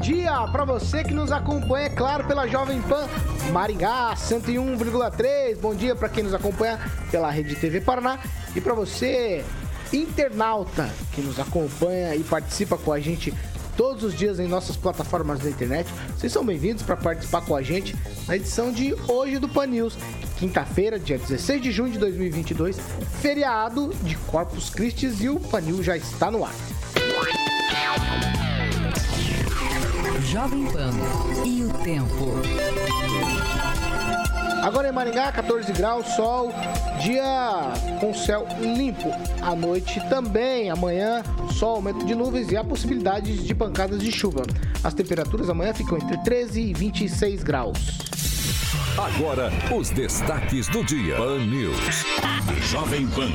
Dia para você que nos acompanha, é claro, pela Jovem Pan Maringá 101,3. Bom dia para quem nos acompanha pela Rede TV Paraná e para você internauta que nos acompanha e participa com a gente todos os dias em nossas plataformas da internet. Vocês são bem-vindos para participar com a gente na edição de hoje do Pan News, quinta-feira, dia 16 de junho de 2022, feriado de Corpus Christi e o Pan News já está no ar. Jovem Pan e o tempo. Agora em Maringá, 14 graus, sol, dia com céu limpo. À noite também, amanhã, sol, aumento de nuvens e a possibilidade de pancadas de chuva. As temperaturas amanhã ficam entre 13 e 26 graus. Agora, os destaques do dia. Pan News. Jovem Pan.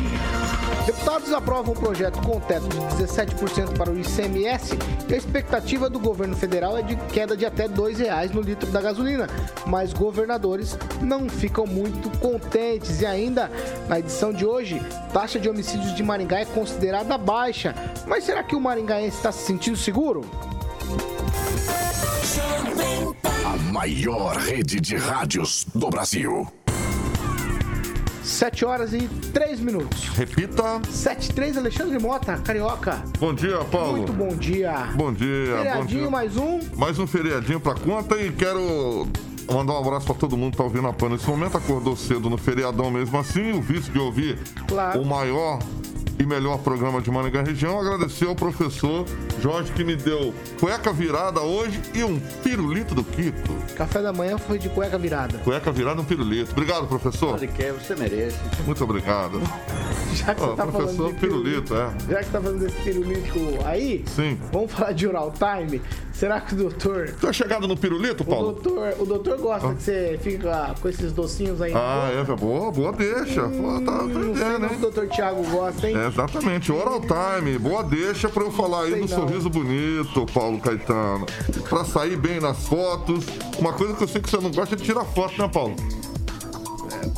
Deputados aprovam um projeto com teto de 17% para o ICMS e a expectativa do governo federal é de queda de até R$ 2,00 no litro da gasolina. Mas governadores não ficam muito contentes. E ainda, na edição de hoje, taxa de homicídios de Maringá é considerada baixa. Mas será que o maringaense está se sentindo seguro? A maior rede de rádios do Brasil. 7 horas e 3 minutos. Repita. 7 e 3, Alexandre Mota, Carioca. Bom dia, Paulo. Muito bom dia. Bom dia. Feriadinho, bom dia. mais um. Mais um feriadinho pra conta e quero mandar um abraço pra todo mundo que tá ouvindo a PAN nesse momento. Acordou cedo no feriadão mesmo assim, o vice de ouvir Claro. o maior e melhor programa de Maringá Região. Agradecer ao professor Jorge que me deu cueca virada hoje e um pirulito do Kiko. Café da manhã foi de cueca virada. Cueca virada e um pirulito. Obrigado, professor. Você quer, você merece. Muito obrigado. Já que você tá falando de pirulito, é. Já que tá falando desse pirulito aí, Sim. vamos falar de oral time. Será que o doutor. Tu é chegado no pirulito, O Paulo? doutor, o doutor gosta que você fica com esses docinhos aí. Ah, é, boa, boa deixa. Tá Hum, sei aprendendo, o doutor Thiago gosta, hein? É, exatamente, oral time, boa deixa pra eu falar aí do não. sorriso bonito, Paulo Caetano. Pra sair bem nas fotos. Uma coisa que eu sei que você não gosta é de tirar foto, né, Paulo?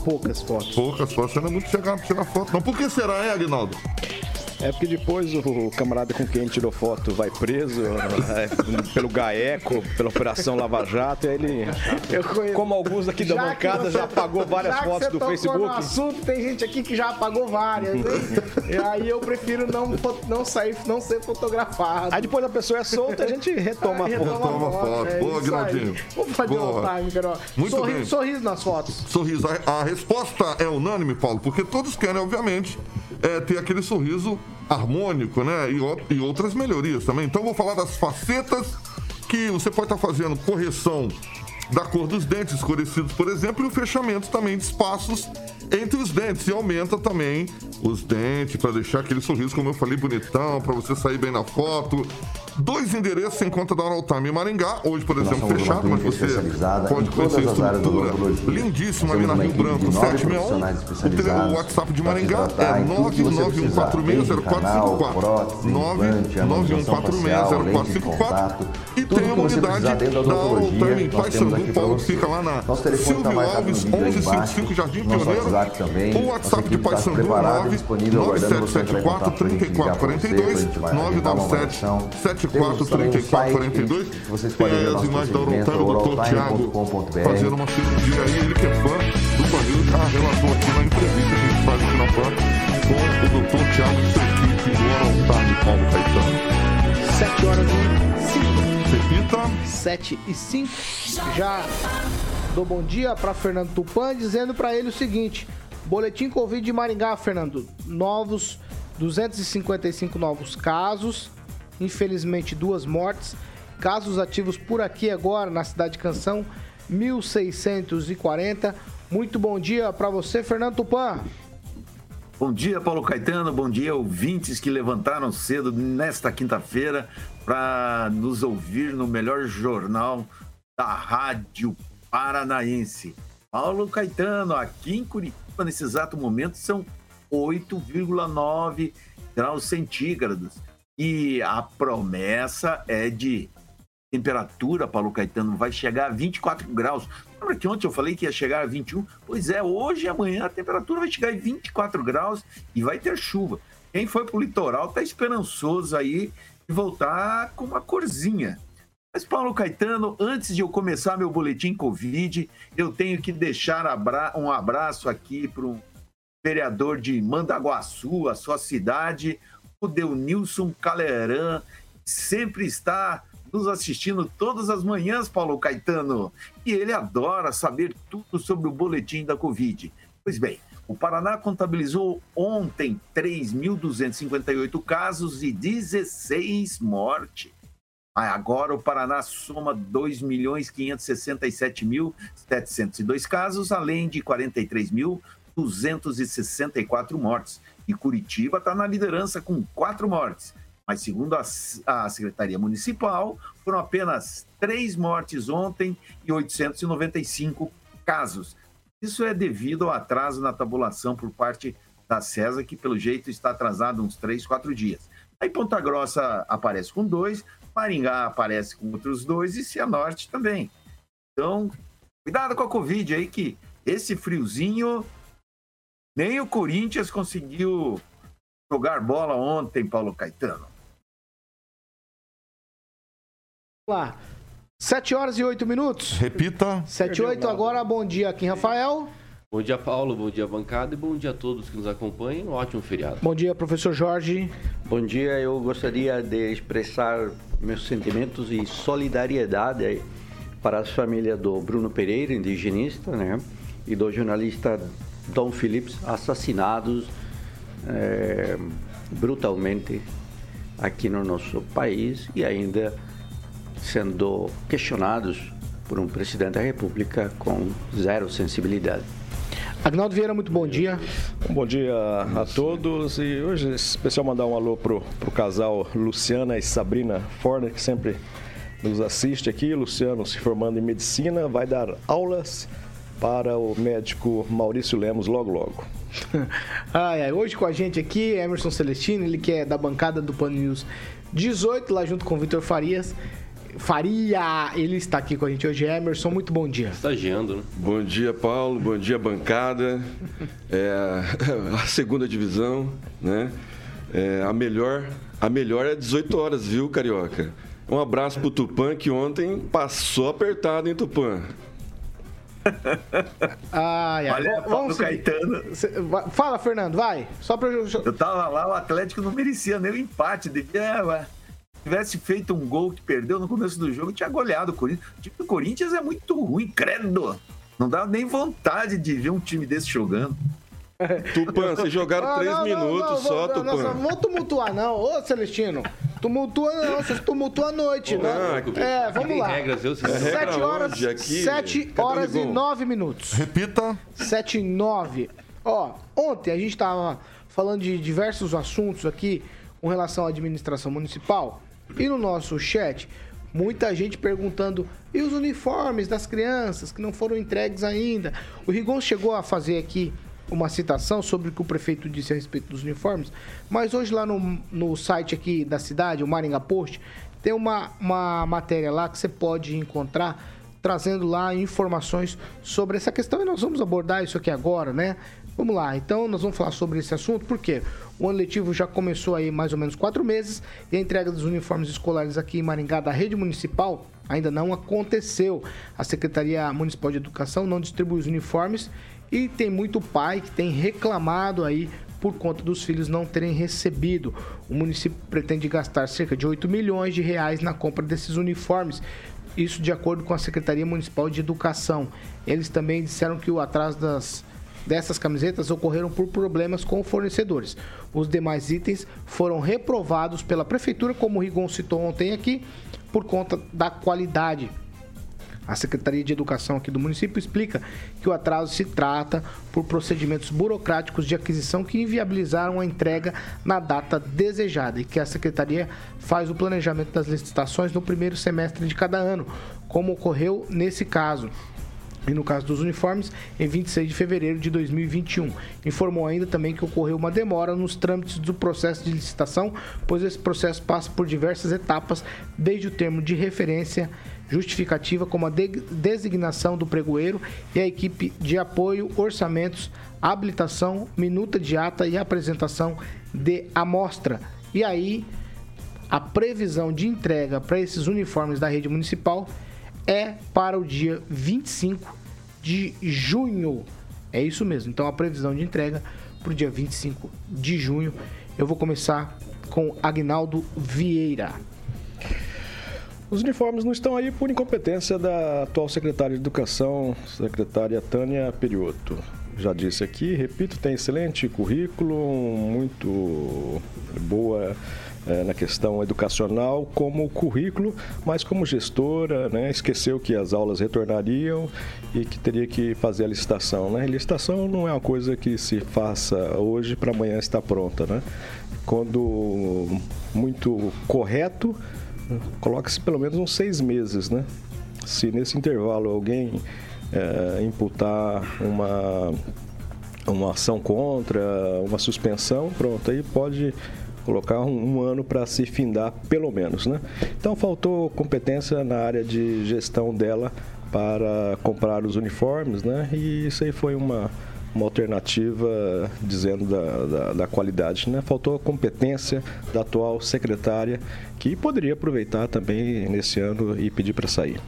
Poucas fotos. Poucas fotos, você não é muito chegado pra tirar foto, não. Por que será, hein, Agnaldo? É porque depois o camarada com quem tirou foto vai preso é, pelo GAECO, pela Operação Lava Jato, e aí ele, Eu conheço. como alguns aqui da Já bancada, você- já apagou várias já que fotos você do tocou Facebook. No assunto, tem gente aqui que já apagou várias, hein? e aí eu prefiro não, não sair, não ser fotografado. Aí depois a pessoa é solta, a gente retoma a foto. retoma Retoma a foto. é Boa. Aguinaldinho. Vamos fazer Boa. o time, Carol. Muito sorriso, bem. sorriso nas fotos. Sorriso. A, a resposta é unânime, Paulo, porque todos querem, obviamente, é, ter aquele sorriso harmônico, né? E, e outras melhorias também. Então, vou falar das facetas que você pode estar fazendo correção da cor dos dentes escurecidos, por exemplo, e o fechamento também de espaços entre os dentes. E aumenta também os dentes para deixar aquele sorriso, como eu falei, bonitão, para você sair bem na foto. Dois endereços você encontra da Oral Time em Maringá, hoje, por exemplo, fechado, mas você pode em conhecer a estrutura lindíssima ali na Rio Branco, de nove 761. profissionais O WhatsApp de Maringá é em tudo que você precisar, desde canal, 991460454. prótese, implante, harmonização facial, lente de 991460454. contato, E tem a que unidade da Oral Time em aqui pra Paulo, você. fica lá na tá Silvio Alves, vídeo aí 1155 Jardim Pioneiro. WhatsApp também. O WhatsApp de equipe tá Paysandu preparada e 9 disponível, aguardando você entrar em contato pra gente ligar pra você, pra 9442 gente vai agendar uma 997 avaliação. 74 Temos também um 34 site 42. que vocês Tem podem ver as imagens da Time, o Dr. Thiago oraltime.com.br. fazendo uma cirurgia aí. Ele que é fã do Banil, já relatou aqui na entrevista que a gente faz aqui na PAN com o Dr. Thiago e sua equipe do Time, Paulo Caetano. 7 horas e 5. Repita. 7 e 5. Já dou bom dia para Fernando Tupan, dizendo para ele o seguinte: Boletim Covid de Maringá, Fernando. Novos 255 novos casos, infelizmente duas mortes. Casos ativos por aqui agora na cidade de Canção, 1640. Muito bom dia para você, Fernando Tupan. Bom dia, Paulo Caetano. Bom dia, ouvintes que levantaram cedo nesta quinta-feira para nos ouvir no melhor jornal da Rádio Paranaense. Paulo Caetano, aqui em Curitiba, nesse exato momento, são 8,9 graus centígrados. E a promessa é de temperatura, Paulo Caetano, vai chegar a 24 graus. Lembra que ontem eu falei que ia chegar a 21? Pois é, hoje e amanhã a temperatura vai chegar a 24 graus e vai ter chuva. Quem foi para o litoral está esperançoso aí de voltar com uma corzinha. Mas, Paulo Caetano, antes de eu começar meu boletim Covid, eu tenho que deixar um abraço aqui para um vereador de Mandaguaçu, a sua cidade, o Deunilson Caleran, sempre está nos assistindo todas as manhãs, Paulo Caetano. E ele adora saber tudo sobre o boletim da Covid. Pois bem, o Paraná contabilizou ontem 3.258 casos e 16 mortes. Agora o Paraná soma 2.567.702 casos, além de 43.264 mortes. E Curitiba está na liderança com quatro mortes. Mas, segundo a, Secretaria Municipal, foram apenas três mortes ontem e 895 casos. Isso é devido ao atraso na tabulação por parte da CESA, que pelo jeito está atrasado uns três, quatro dias. Aí Ponta Grossa aparece com dois, Maringá aparece com outros dois e Cianorte também. Então, cuidado com a Covid aí, que esse friozinho, nem o Corinthians conseguiu jogar bola ontem, Paulo Caetano lá. 7 horas e 8 minutos. Repita. 7 e 8 agora. Bom dia aqui, Rafael. Bom dia, Paulo. Bom dia, bancada. E bom dia a todos que nos acompanham. Um ótimo feriado. Bom dia, professor Jorge. Bom dia. Eu gostaria de expressar meus sentimentos e solidariedade para as famílias do Bruno Pereira, indigenista, né? E do jornalista Dom Phillips, assassinados é, brutalmente aqui no nosso país e ainda sendo questionados por um presidente da República com zero sensibilidade. Agnaldo Vieira, muito bom dia. bom dia a todos e hoje é especial mandar um alô pro, pro casal Luciana e Sabrina Forner, que sempre nos assiste aqui. Luciano se formando em medicina, vai dar aulas para o médico Maurício Lemos logo logo. ai, ai, hoje com a gente aqui, Emerson Celestino, ele que é da bancada do Pan News 18, lá junto com o Vitor Farias. Faria, ele está aqui com a gente hoje. Emerson, muito bom dia. Estagiando, né? Bom dia, Paulo. Bom dia, bancada. É, a segunda divisão, né? É, a melhor, a melhor é 18 horas, viu, Carioca? Um abraço pro Tupã, que ontem passou apertado, hein, Tupã? Ai, ai. Olha, vamos Caetano. Fala, Fernando, vai. Só pra eu. Eu tava lá, o Atlético não merecia nem o empate. Devia, tivesse feito um gol que perdeu no começo do jogo, tinha goleado o Corinthians. O time do Corinthians é muito ruim, credo. Não dá nem vontade de ver um time desse jogando. Tupan, vocês jogaram ah, três não, minutos não, só, Tupan. Não, não vou tumultuar, não. Ô, Celestino, tumultua não, vocês tumultuam a noite, né? É, vamos lá. Regras, eu, é sete horas, aqui, sete horas e nove minutos. Repita. Sete e nove. Ó, ontem a gente tava falando de diversos assuntos aqui com relação à administração municipal. E no nosso chat, muita gente perguntando: e os uniformes das crianças que não foram entregues ainda? O Rigon chegou a fazer aqui uma citação sobre o que o prefeito disse a respeito dos uniformes, mas hoje lá no, no site aqui da cidade, o Maringá Post, tem uma, uma matéria lá que você pode encontrar trazendo lá informações sobre essa questão e nós vamos abordar isso aqui agora, né? Vamos lá, então nós vamos falar sobre esse assunto, porque o ano letivo já começou aí mais ou menos quatro meses e a entrega dos uniformes escolares aqui em Maringá da rede municipal ainda não aconteceu. A Secretaria Municipal de Educação não distribui os uniformes e tem muito pai que tem reclamado aí por conta dos filhos não terem recebido. O município pretende gastar cerca de 8 milhões de reais na compra desses uniformes. Isso de acordo com a Secretaria Municipal de Educação. Eles também disseram que o atraso das dessas camisetas ocorreram por problemas com fornecedores. Os demais itens foram reprovados pela prefeitura, como o Rigon citou ontem aqui, por conta da qualidade. A Secretaria de Educação aqui do município explica que o atraso se trata por procedimentos burocráticos de aquisição que inviabilizaram a entrega na data desejada e que a Secretaria faz o planejamento das licitações no primeiro semestre de cada ano, como ocorreu nesse caso e no caso dos uniformes, em 26 de fevereiro de 2021. Informou ainda também que ocorreu uma demora nos trâmites do processo de licitação, pois esse processo passa por diversas etapas, desde o termo de referência justificativa, como a de designação do pregoeiro e a equipe de apoio, orçamentos, habilitação, minuta de ata e apresentação de amostra. E aí, a previsão de entrega para esses uniformes da rede municipal é para o dia 25 de junho. É isso mesmo. Então a previsão de entrega para o dia 25 de junho. Eu vou começar com Agnaldo Vieira. Os uniformes não estão aí por incompetência da atual secretária de Educação, secretária Tânia Perioto. Já disse aqui, repito, tem excelente currículo, muito boa é, na questão educacional como currículo, mas como gestora, né, esqueceu que as aulas retornariam e que teria que fazer a licitação. Né? licitação não é uma coisa que se faça hoje para amanhã estar pronta. Né? Quando muito correto, coloca-se pelo menos uns seis meses. Né? Se nesse intervalo alguém é, imputar uma uma ação contra, uma suspensão, pronto, aí pode colocar um, um ano para se findar, pelo menos, né? Então faltou competência na área de gestão dela para comprar os uniformes, né? E isso aí foi uma, uma alternativa dizendo da, da, da, qualidade. Né? Faltou a competência da atual secretária, que poderia aproveitar também nesse ano e pedir para sair.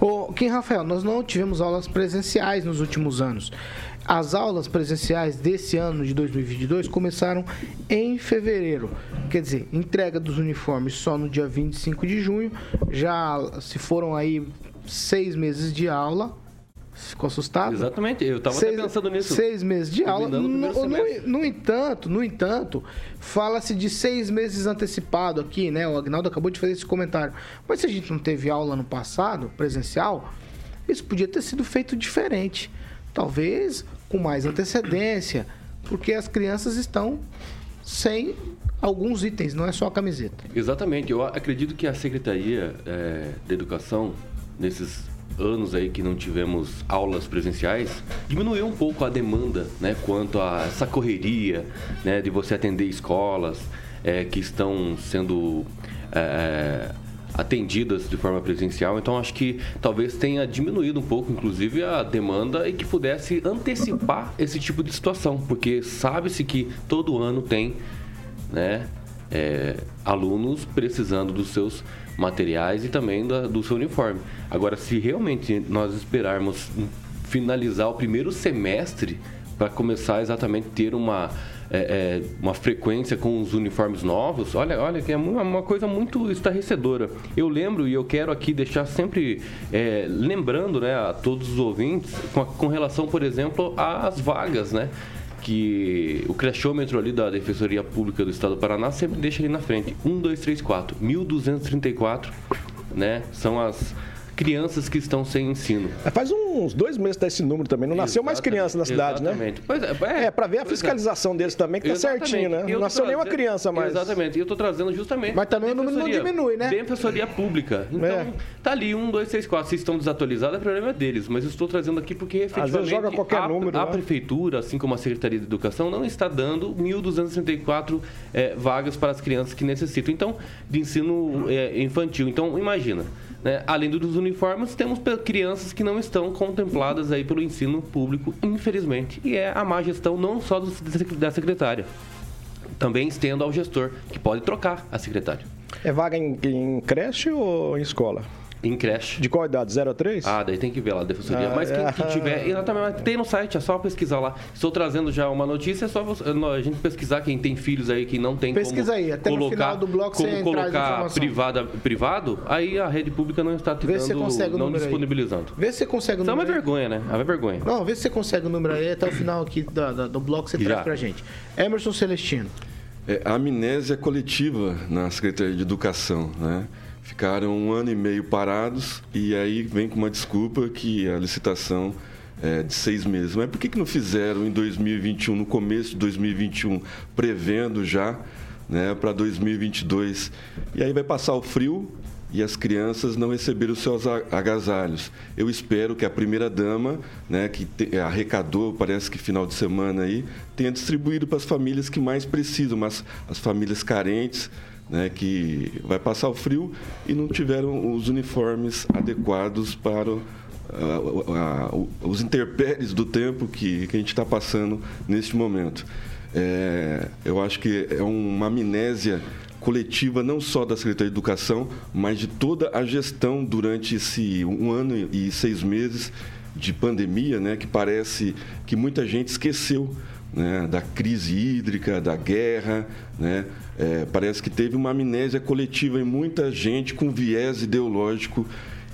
Ô, Kim Rafael, nós não tivemos aulas presenciais nos últimos anos. As aulas presenciais desse ano de 2022 começaram em fevereiro. Quer dizer, entrega dos uniformes só no dia 25 de junho. Já se foram aí seis meses de aula. Ficou assustado? Exatamente, eu estava pensando nisso. Seis meses de aula. No, no, no, entanto, no entanto, fala-se de seis meses antecipado aqui, né? O Agnaldo acabou de fazer esse comentário. Mas se a gente não teve aula no passado, presencial, isso podia ter sido feito diferente. Talvez com mais antecedência, porque as crianças estão sem alguns itens, não é só a camiseta. Exatamente. Eu acredito que a Secretaria é, de Educação, nesses anos aí que não tivemos aulas presenciais, diminuiu um pouco a demanda, né, quanto a essa correria, né, de você atender escolas é, que estão sendo é, atendidas de forma presencial. Então acho que talvez tenha diminuído um pouco, inclusive, a demanda e que pudesse antecipar esse tipo de situação, porque sabe-se que todo ano tem, né, é, alunos precisando dos seus materiais e também da, do seu uniforme. Agora, se realmente nós esperarmos finalizar o primeiro semestre para começar exatamente ter uma é, é, uma frequência com os uniformes novos, olha, olha, é uma, uma coisa muito estarrecedora. Eu lembro e eu quero aqui deixar sempre é, lembrando né, a todos os ouvintes com, com relação, por exemplo, às vagas, né? que o crachômetro ali da Defensoria Pública do Estado do Paraná sempre deixa ali na frente. 1, 2, 3, 4. 1234, né? São as crianças que estão sem ensino. É, faz uns dois meses desse número também. Não nasceu mais criança na cidade, né? exatamente. né? Pois é, é, é para ver a é. fiscalização é. deles também, que tá certinho, né? Não nasceu nenhuma criança mais. Exatamente. E eu tô trazendo justamente. Mas também o número não diminui, né? Defensoria Pública. Então, é. tá ali, um, dois, três, quatro. Se estão desatualizados, é problema deles. Mas eu estou trazendo aqui porque efetivamente. Às vezes joga qualquer a, número. A né? prefeitura, assim como a Secretaria de Educação, não está dando 1.264 é, vagas para as crianças que necessitam. Então, de ensino é, infantil. Então, imagina. Né? Além dos uniformes, temos crianças que não estão contempladas aí pelo ensino público, infelizmente. E é a má gestão não só da secretária, também estendo ao gestor, que pode trocar a secretária. É vaga em, em creche ou em escola? Em creche. De qual idade? 0 a 3? Ah, daí tem que ver lá, defensoria. Ah, Mas quem, é. quem tiver. Exatamente, tem no site, é só pesquisar lá. Estou trazendo já uma notícia, é só você, a gente pesquisar quem tem filhos aí que não tem Pesquisa como aí, até colocar, no final do bloco como você colocar privada, privado, aí a rede pública não está te vê dando, não disponibilizando. Aí. Vê se você consegue o número. Isso é uma vergonha, né? É uma vergonha. Não, vê se você consegue o número aí até o final aqui do, do, do bloco você já. traz pra gente. Emerson Celestino. É, a amnésia coletiva na Secretaria de Educação, né? Ficaram um ano e meio parados e aí vem com uma desculpa que a licitação é de seis meses. Mas por que, que não fizeram em 2021, no começo de 2021, prevendo já né, para 2022? E aí vai passar o frio e as crianças não receberam os seus agasalhos. Eu espero que a primeira-dama, né, que te, arrecadou, parece que final de semana aí, tenha distribuído para as famílias que mais precisam, mas as famílias carentes, né, que vai passar o frio e não tiveram os uniformes adequados para uh, os interpéries do tempo que, que a gente está passando neste momento. É, eu acho que é uma amnésia coletiva não só da Secretaria de Educação, mas de toda a gestão durante esse um ano e seis meses de pandemia, né, que parece que muita gente esqueceu né, da crise hídrica, da guerra, né, é, parece que teve uma amnésia coletiva em muita gente com viés ideológico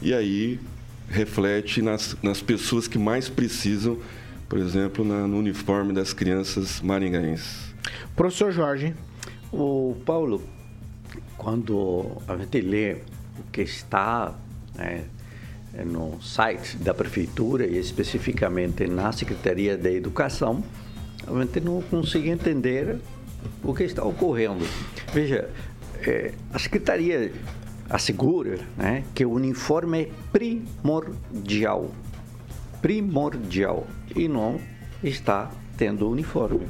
e aí reflete nas, nas pessoas que mais precisam, por exemplo, na, no uniforme das crianças maringaenses. Professor Jorge. O Paulo, quando a gente lê o que está né, no site da prefeitura e especificamente na Secretaria da Educação, a gente não consegue entender o que está ocorrendo. Veja, é, a Secretaria assegura né, que o uniforme é primordial. Primordial. E não está tendo uniforme.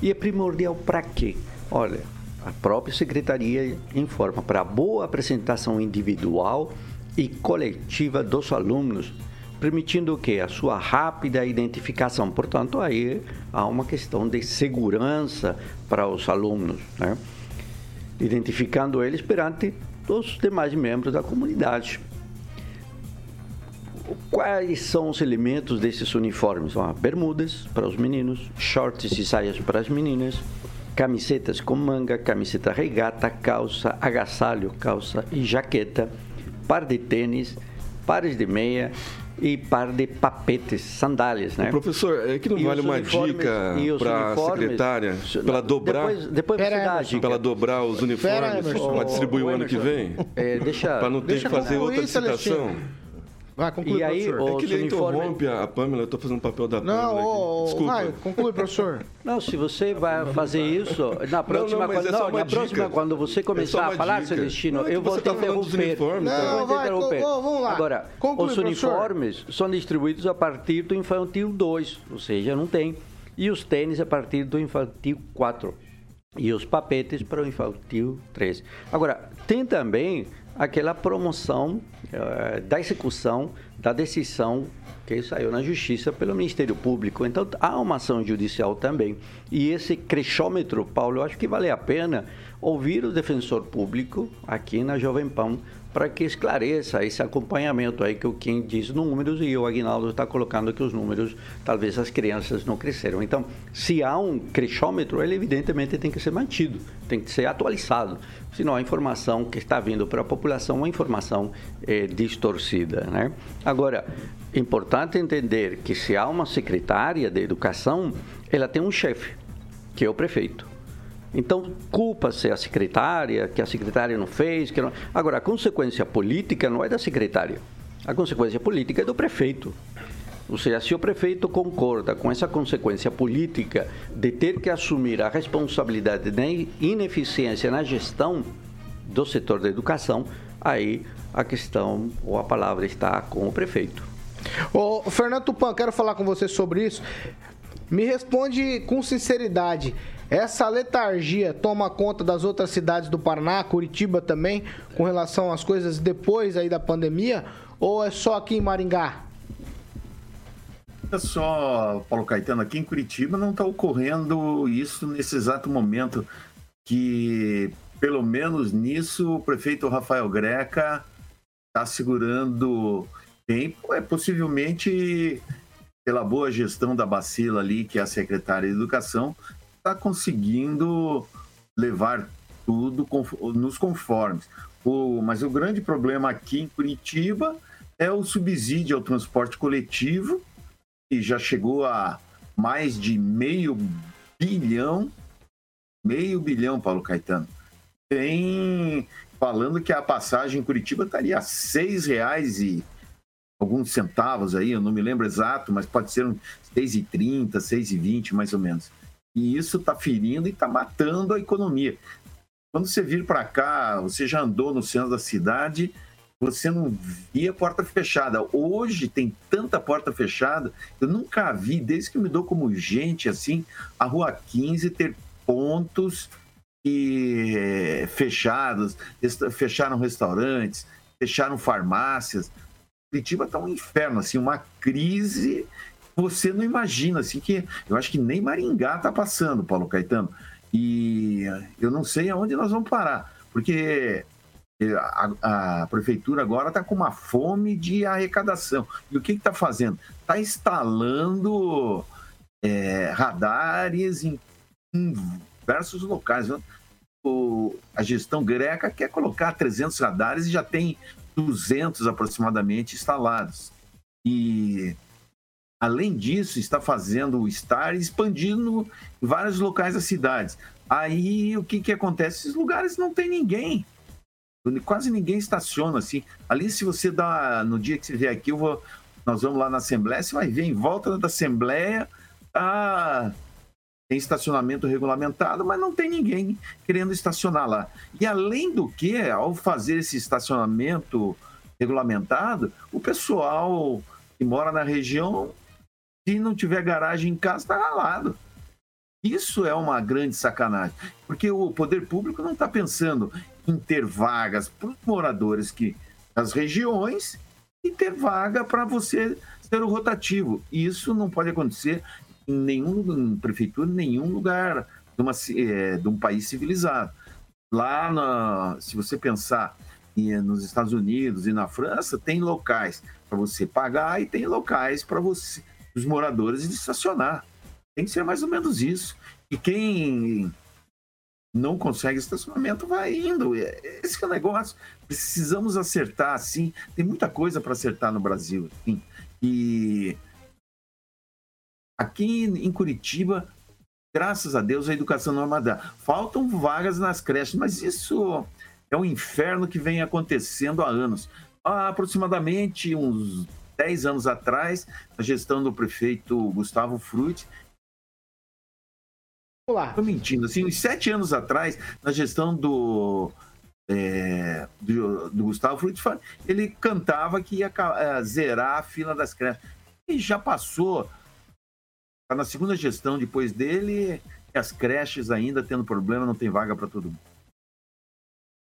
E é primordial para quê? Olha, a própria secretaria informa para boa apresentação individual e coletiva dos alunos permitindo o que? A sua rápida identificação. Portanto, aí há uma questão de segurança para os alunos, né? identificando eles perante os demais membros da comunidade. Quais são os elementos desses uniformes? Bom, bermudas para os meninos, shorts e saias para as meninas, camisetas com manga, camiseta regata, calça, agasalho, calça e jaqueta, par de tênis, pares de meia, e par de papetes, sandálias, né? professor, é que não e vale uma dica para a secretária para dobrar, depois, depois você dá a dica. para dobrar os uniformes, para distribuir o ano que vem, é, deixa, para não ter que fazer outra licitação. Vai, conclui, e aí, professor. É que ele interrompe a Pamela, eu estou fazendo o papel da Pamela. Não, Desculpa. Vai, conclui, professor. Não, se você vai fazer isso, na próxima, não, não, quando, é não, na próxima quando você começar é a falar, dica. Celestino, é eu vou te tá interromper. Não, te interromper. vamos lá. Agora, conclui, os uniformes professor. são distribuídos a partir do infantil 2, ou seja, não tem. E os tênis a partir do infantil 4 e os papetes para o infantil 3. Agora, tem também aquela promoção uh, da execução da decisão que saiu na justiça pelo Ministério Público. Então há uma ação judicial também. E esse crechômetro, Paulo, eu acho que vale a pena ouvir o defensor público aqui na Jovem Pan para que esclareça esse acompanhamento aí que o Kim diz números e o Aguinaldo está colocando que os números, talvez as crianças não cresceram. Então, se há um crescômetro, ele evidentemente tem que ser mantido, tem que ser atualizado, senão a informação que está vindo para a população é uma informação é, distorcida. Né? Agora, importante entender que se há uma secretária de educação, ela tem um chefe, que é o prefeito. Então, culpa-se a secretária, que a secretária não fez. Que não... Agora, a consequência política não é da secretária. A consequência política é do prefeito. Ou seja, se o prefeito concorda com essa consequência política de ter que assumir a responsabilidade da ineficiência na gestão do setor da educação, aí a questão ou a palavra está com o prefeito. Ô, Fernando Tupan, quero falar com você sobre isso. Me responde com sinceridade. Essa letargia toma conta das outras cidades do Paraná, Curitiba também, com relação às coisas depois aí da pandemia, ou é só aqui em Maringá? É só, Paulo Caetano, aqui em Curitiba não está ocorrendo isso nesse exato momento, que pelo menos nisso o prefeito Rafael Greca está segurando tempo, é possivelmente pela boa gestão da Bacila ali, que é a secretária de Educação, está conseguindo levar tudo nos conformes. O, mas o grande problema aqui em Curitiba é o subsídio ao transporte coletivo, que já chegou a mais de meio bilhão, meio bilhão, Paulo Caetano. Tem falando que a passagem em Curitiba estaria a seis reais e alguns centavos aí, eu não me lembro exato, mas pode ser um 6,30, 6,20 mais ou menos. E isso está ferindo e está matando a economia. Quando você vir para cá, você já andou no centro da cidade, você não via porta fechada. Hoje tem tanta porta fechada, eu nunca vi, desde que me dou como gente assim, a Rua 15 ter pontos que fechados, fecharam restaurantes, fecharam farmácias. Curitiba está um inferno, assim, uma crise você não imagina, assim, que eu acho que nem Maringá está passando, Paulo Caetano. E eu não sei aonde nós vamos parar, porque a, a prefeitura agora está com uma fome de arrecadação. E o que está fazendo? Está instalando é, radares em, em, diversos locais. O, a gestão greca quer colocar 300 radares e já tem 200 aproximadamente instalados. E Além disso, está fazendo o Star expandindo em vários locais das cidades. Aí o que, que acontece? Esses lugares não tem ninguém. Quase ninguém estaciona assim. Ali, se você dá. No dia que você vier aqui, vou, nós vamos lá na Assembleia, você vai ver em volta da Assembleia. Tá, tem estacionamento regulamentado, mas não tem ninguém querendo estacionar lá. E além do que, ao fazer esse estacionamento regulamentado, o pessoal que mora na região se não tiver garagem em casa, está ralado. Isso é uma grande sacanagem, porque o poder público não está pensando em ter vagas para os moradores que, das regiões e ter vaga para você ser o rotativo. Isso não pode acontecer em nenhum em prefeitura, em nenhum lugar de, uma, é, de um país civilizado. Lá, na, se você pensar nos Estados Unidos e na França, tem locais para você pagar e tem locais para você dos moradores de estacionar. Tem que ser mais ou menos isso. E quem não consegue estacionamento vai indo. Esse é o negócio. Precisamos acertar, assim. Tem muita coisa para acertar no Brasil. Assim. E aqui em Curitiba, graças a Deus, a educação não é uma Faltam vagas nas creches, mas isso é um inferno que vem acontecendo há anos. Há aproximadamente uns 10 anos atrás, a gestão do prefeito Gustavo Frutti. Olá. Estou mentindo, assim, uns sete anos atrás, na gestão do, é, do, do, Gustavo Frutti, ele cantava que ia é, zerar a fila das creches. E já passou, está na segunda gestão depois dele, as creches ainda tendo problema, não tem vaga para todo mundo.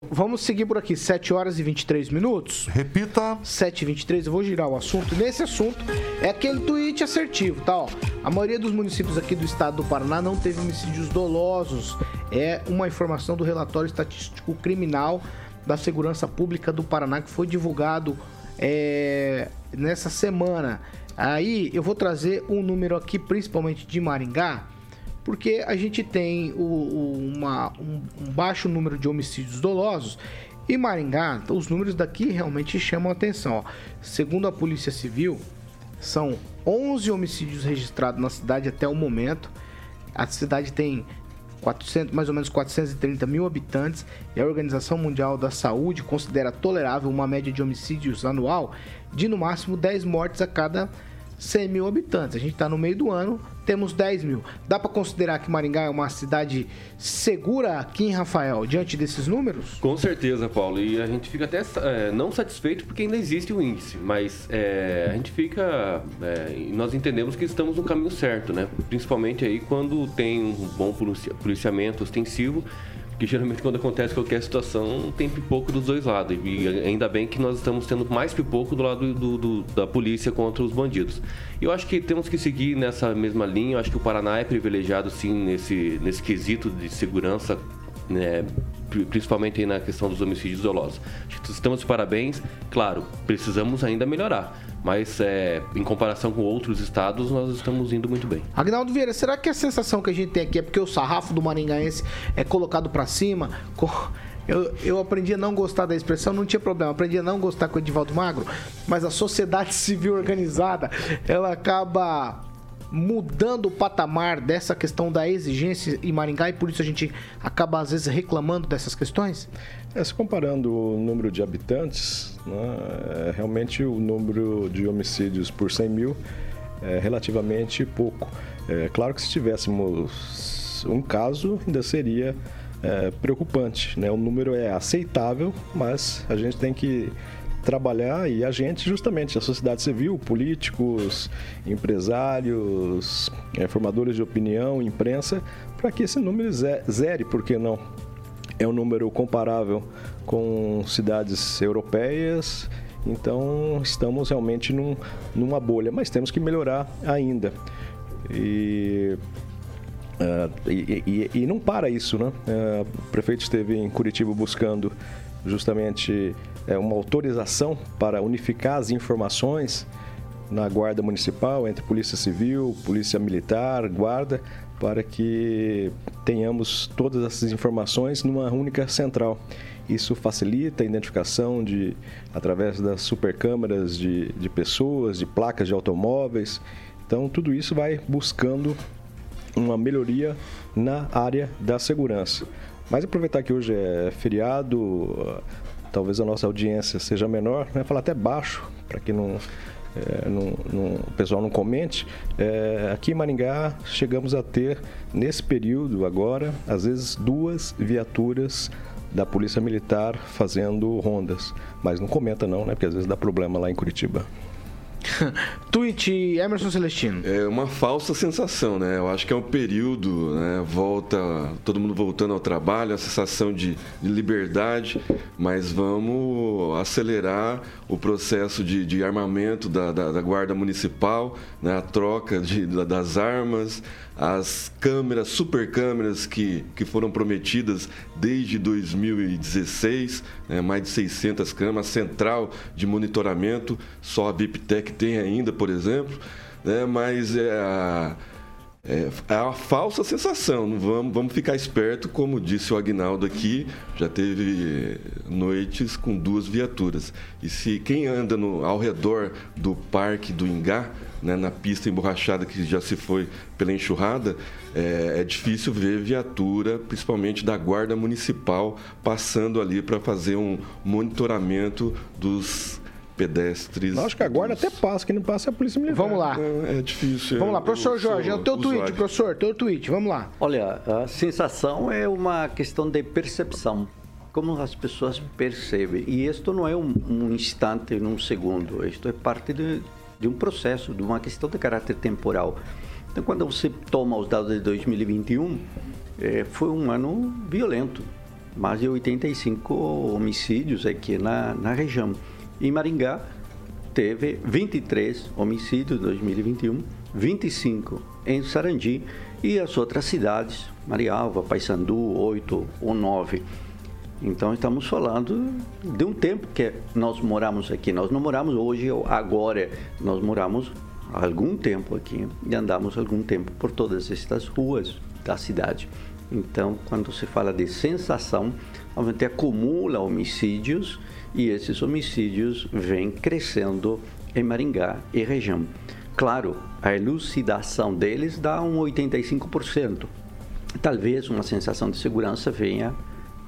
Vamos seguir por aqui, 7 horas e 23 minutos. Repita. 7 e 23, eu vou girar o assunto. Nesse assunto é aquele tweet assertivo, tá? Ó, a maioria dos municípios aqui do estado do Paraná não teve homicídios dolosos. É uma informação do relatório estatístico criminal da Segurança Pública do Paraná que foi divulgado é, nessa semana. Aí eu vou trazer um número aqui, principalmente de Maringá, porque a gente tem o, o, uma, um, um baixo número de homicídios dolosos e Maringá, os números daqui realmente chamam a atenção. Ó. Segundo a Polícia Civil, são 11 homicídios registrados na cidade até o momento. A cidade tem 400, mais ou menos 430 mil habitantes e a Organização Mundial da Saúde considera tolerável uma média de homicídios anual de no máximo 10 mortes a cada 100 mil habitantes. A gente está no meio do ano, temos 10 mil. Dá para considerar que Maringá é uma cidade segura aqui em Rafael, diante desses números? Com certeza, Paulo. E a gente fica até é, não satisfeito porque ainda existe o índice, mas é, a gente fica. É, nós entendemos que estamos no caminho certo, né? Principalmente aí quando tem um bom policiamento ostensivo que geralmente quando acontece qualquer situação tem pipoco dos dois lados. E ainda bem que nós estamos tendo mais pipoco do lado do, do, da polícia contra os bandidos. Eu acho que temos que seguir nessa mesma linha. Eu acho que o Paraná é privilegiado sim nesse, nesse quesito de segurança né, principalmente na questão dos homicídios dolosos. Estamos de parabéns, claro, precisamos ainda melhorar, mas é, em comparação com outros estados, nós estamos indo muito bem. Agnaldo Vieira, será que a sensação que a gente tem aqui é porque o sarrafo do maringaense é colocado para cima? Eu, eu aprendi a não gostar da expressão, não tinha problema, aprendi a não gostar com o Edivaldo Magro, mas a sociedade civil organizada, ela acaba mudando o patamar dessa questão da exigência em Maringá e por isso a gente acaba às vezes reclamando dessas questões? É, se comparando o número de habitantes, né, é, realmente o número de homicídios por 100 mil é relativamente pouco. É claro que se tivéssemos um caso, ainda seria é, preocupante. Né? O número é aceitável, mas a gente tem que trabalhar e a gente, justamente, a sociedade civil, políticos, empresários, é, formadores de opinião, imprensa, para que esse número zere, por que não? É um número comparável com cidades europeias, então estamos realmente num, numa bolha, mas temos que melhorar ainda. E Uh, e, e, e, não para isso, né? Uh, o prefeito esteve em Curitiba buscando justamente uh, uma autorização para unificar as informações na guarda municipal entre polícia civil, polícia militar, guarda, para que tenhamos todas essas informações numa única central. Isso facilita a identificação de através das supercâmeras de, de pessoas, de placas de automóveis. Então tudo isso vai buscando uma melhoria na área da segurança. Mas aproveitar que hoje é feriado, talvez a nossa audiência seja menor, né? falar até baixo, para que não, é, não, não, o pessoal não comente. É, aqui em Maringá chegamos a ter, nesse período agora, às vezes duas viaturas da Polícia Militar fazendo rondas. Mas não comenta não, né? Porque às vezes dá problema lá em Curitiba. Tweet Emerson Celestino. É uma falsa sensação, né? Eu acho que é um período, né? Volta, todo mundo voltando ao trabalho, a sensação de, de liberdade, mas vamos acelerar o processo de, de armamento da, da, da, Guarda Municipal, né? a troca de, das armas, as câmeras, super câmeras que, que foram prometidas desde 2016, né, mais de 600 câmeras, central de monitoramento, só a Biptec tem ainda, por exemplo, né, mas é a, é, é uma falsa sensação, vamos, vamos ficar esperto, como disse o Agnaldo aqui, já teve noites com duas viaturas. E se quem anda no, ao redor do Parque do Ingá, né, na pista emborrachada que já se foi pela enxurrada, é, é difícil ver viatura, principalmente da Guarda Municipal, passando ali para fazer um monitoramento dos pedestres. Acho que a guarda dos... até passa, que não passa é a polícia militar. Vamos lá. É, é difícil. Vamos lá, professor Jorge, é o teu usuário. tweet, professor, teu tweet, vamos lá. Olha, a sensação é uma questão de percepção. Como as pessoas percebem. E isto não é um, um instante, num segundo. Isto é parte de, de um processo, de uma questão de caráter temporal. Então, quando você toma os dados de 2021, é, foi um ano violento. Mais de 85 homicídios aqui na, na região. Em Maringá, teve 23 homicídios em 2021, 25 em Sarandi e as outras cidades, Marialva, Paysandu, 8 ou 9. Então estamos falando de um tempo que nós moramos aqui. Nós não moramos hoje ou agora, nós moramos há algum tempo aqui e andamos algum tempo por todas estas ruas da cidade. Então, quando se fala de sensação, a acumula homicídios e esses homicídios vêm crescendo em Maringá e região. Claro, a elucidação deles dá um 85%. Talvez uma sensação de segurança venha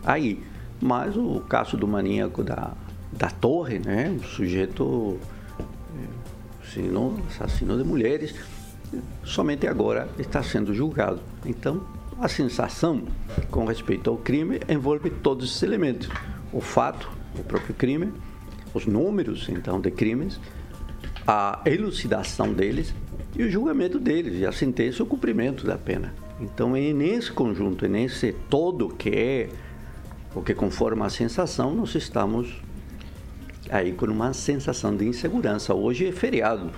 aí. Mas o caso do maníaco da, da torre, né? O sujeito assassinou, assassino de mulheres, somente agora está sendo julgado. Então, a sensação com respeito ao crime envolve todos esses elementos. O fato, o próprio crime, os números, então, de crimes, a elucidação deles e o julgamento deles, e a sentença e o cumprimento da pena. Então, é nesse conjunto, é nesse todo que é o que conforma a sensação, nós estamos aí com uma sensação de insegurança. Hoje é feriado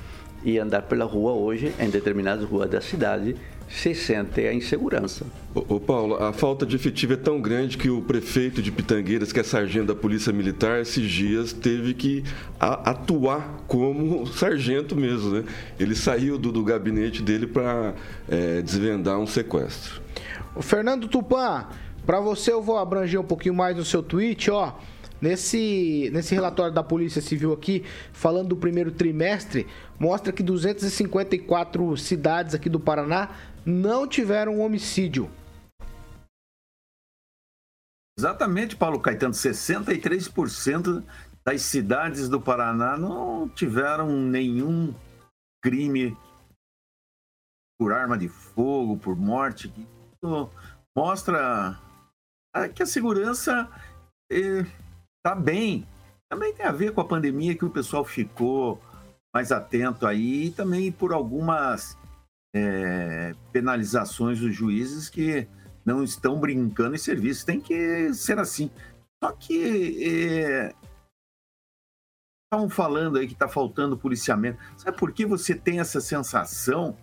e andar pela rua hoje, em determinadas ruas da cidade, se sente a insegurança. Ô, Paulo, a falta de efetivo é tão grande que o prefeito de Pitangueiras, que é sargento da Polícia Militar, esses dias teve que atuar como sargento mesmo, né? Ele saiu do, do gabinete dele para é, desvendar um sequestro. O Fernando Tupan, para você, eu vou abranger um pouquinho mais no seu tweet, ó. Nesse, nesse relatório da Polícia Civil aqui, falando do primeiro trimestre, mostra que 254 cidades aqui do Paraná não tiveram homicídio. Exatamente, Paulo Caetano. 63% das cidades do Paraná não tiveram nenhum crime por arma de fogo, por morte. Isso mostra ah, que a segurança está bem. Também tem a ver com a pandemia que o pessoal ficou mais atento aí e também por algumas é, penalizações dos juízes que não estão brincando em serviço. Tem que ser assim. Só que é, estavam falando aí que está faltando policiamento. Sabe por que você tem essa sensação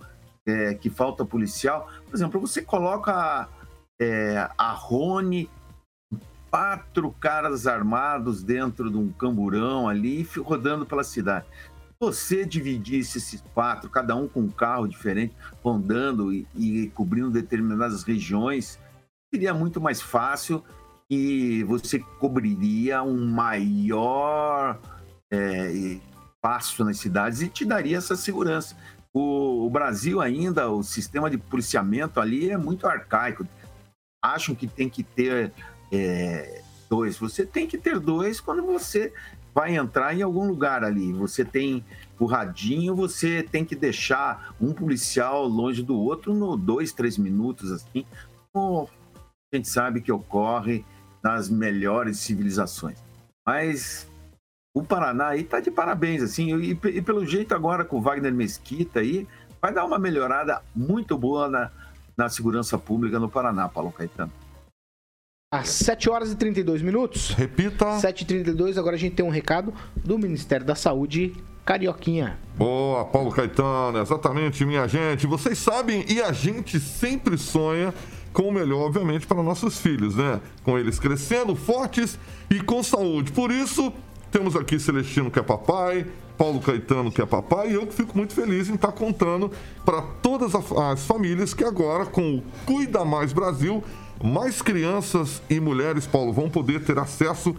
é, que falta policial? Por exemplo, você coloca é, a Rony, quatro caras armados dentro de um camburão ali, rodando pela cidade. Você dividisse esses quatro, cada um com um carro diferente, rondando e, e cobrindo determinadas regiões, seria muito mais fácil e você cobriria um maior é, espaço nas cidades e te daria essa segurança. O, o, Brasil ainda, o sistema de policiamento ali é muito arcaico. Acham que tem que ter é, dois. Você tem que ter dois quando você vai entrar em algum lugar ali. Você tem o radinho, você tem que deixar um policial longe do outro no dois, três minutos, assim. Como a gente sabe que ocorre nas melhores civilizações. Mas o Paraná aí tá de parabéns, assim, e, e, pelo jeito agora com o Wagner Mesquita aí, vai dar uma melhorada muito boa na, na segurança pública no Paraná, Paulo Caetano. Às 7 horas e 32 minutos. Repita. 7h32, agora a gente tem um recado do Ministério da Saúde, Carioquinha. Boa, Paulo Caetano, exatamente, minha gente. Vocês sabem, e a gente sempre sonha com o melhor, obviamente, para nossos filhos, né? Com eles crescendo fortes e com saúde. Por isso, temos aqui Celestino, que é papai, Paulo Caetano, que é papai, e eu que fico muito feliz em estar contando para todas as famílias que agora, com o Cuida Mais Brasil, mais crianças e mulheres, Paulo, vão poder ter acesso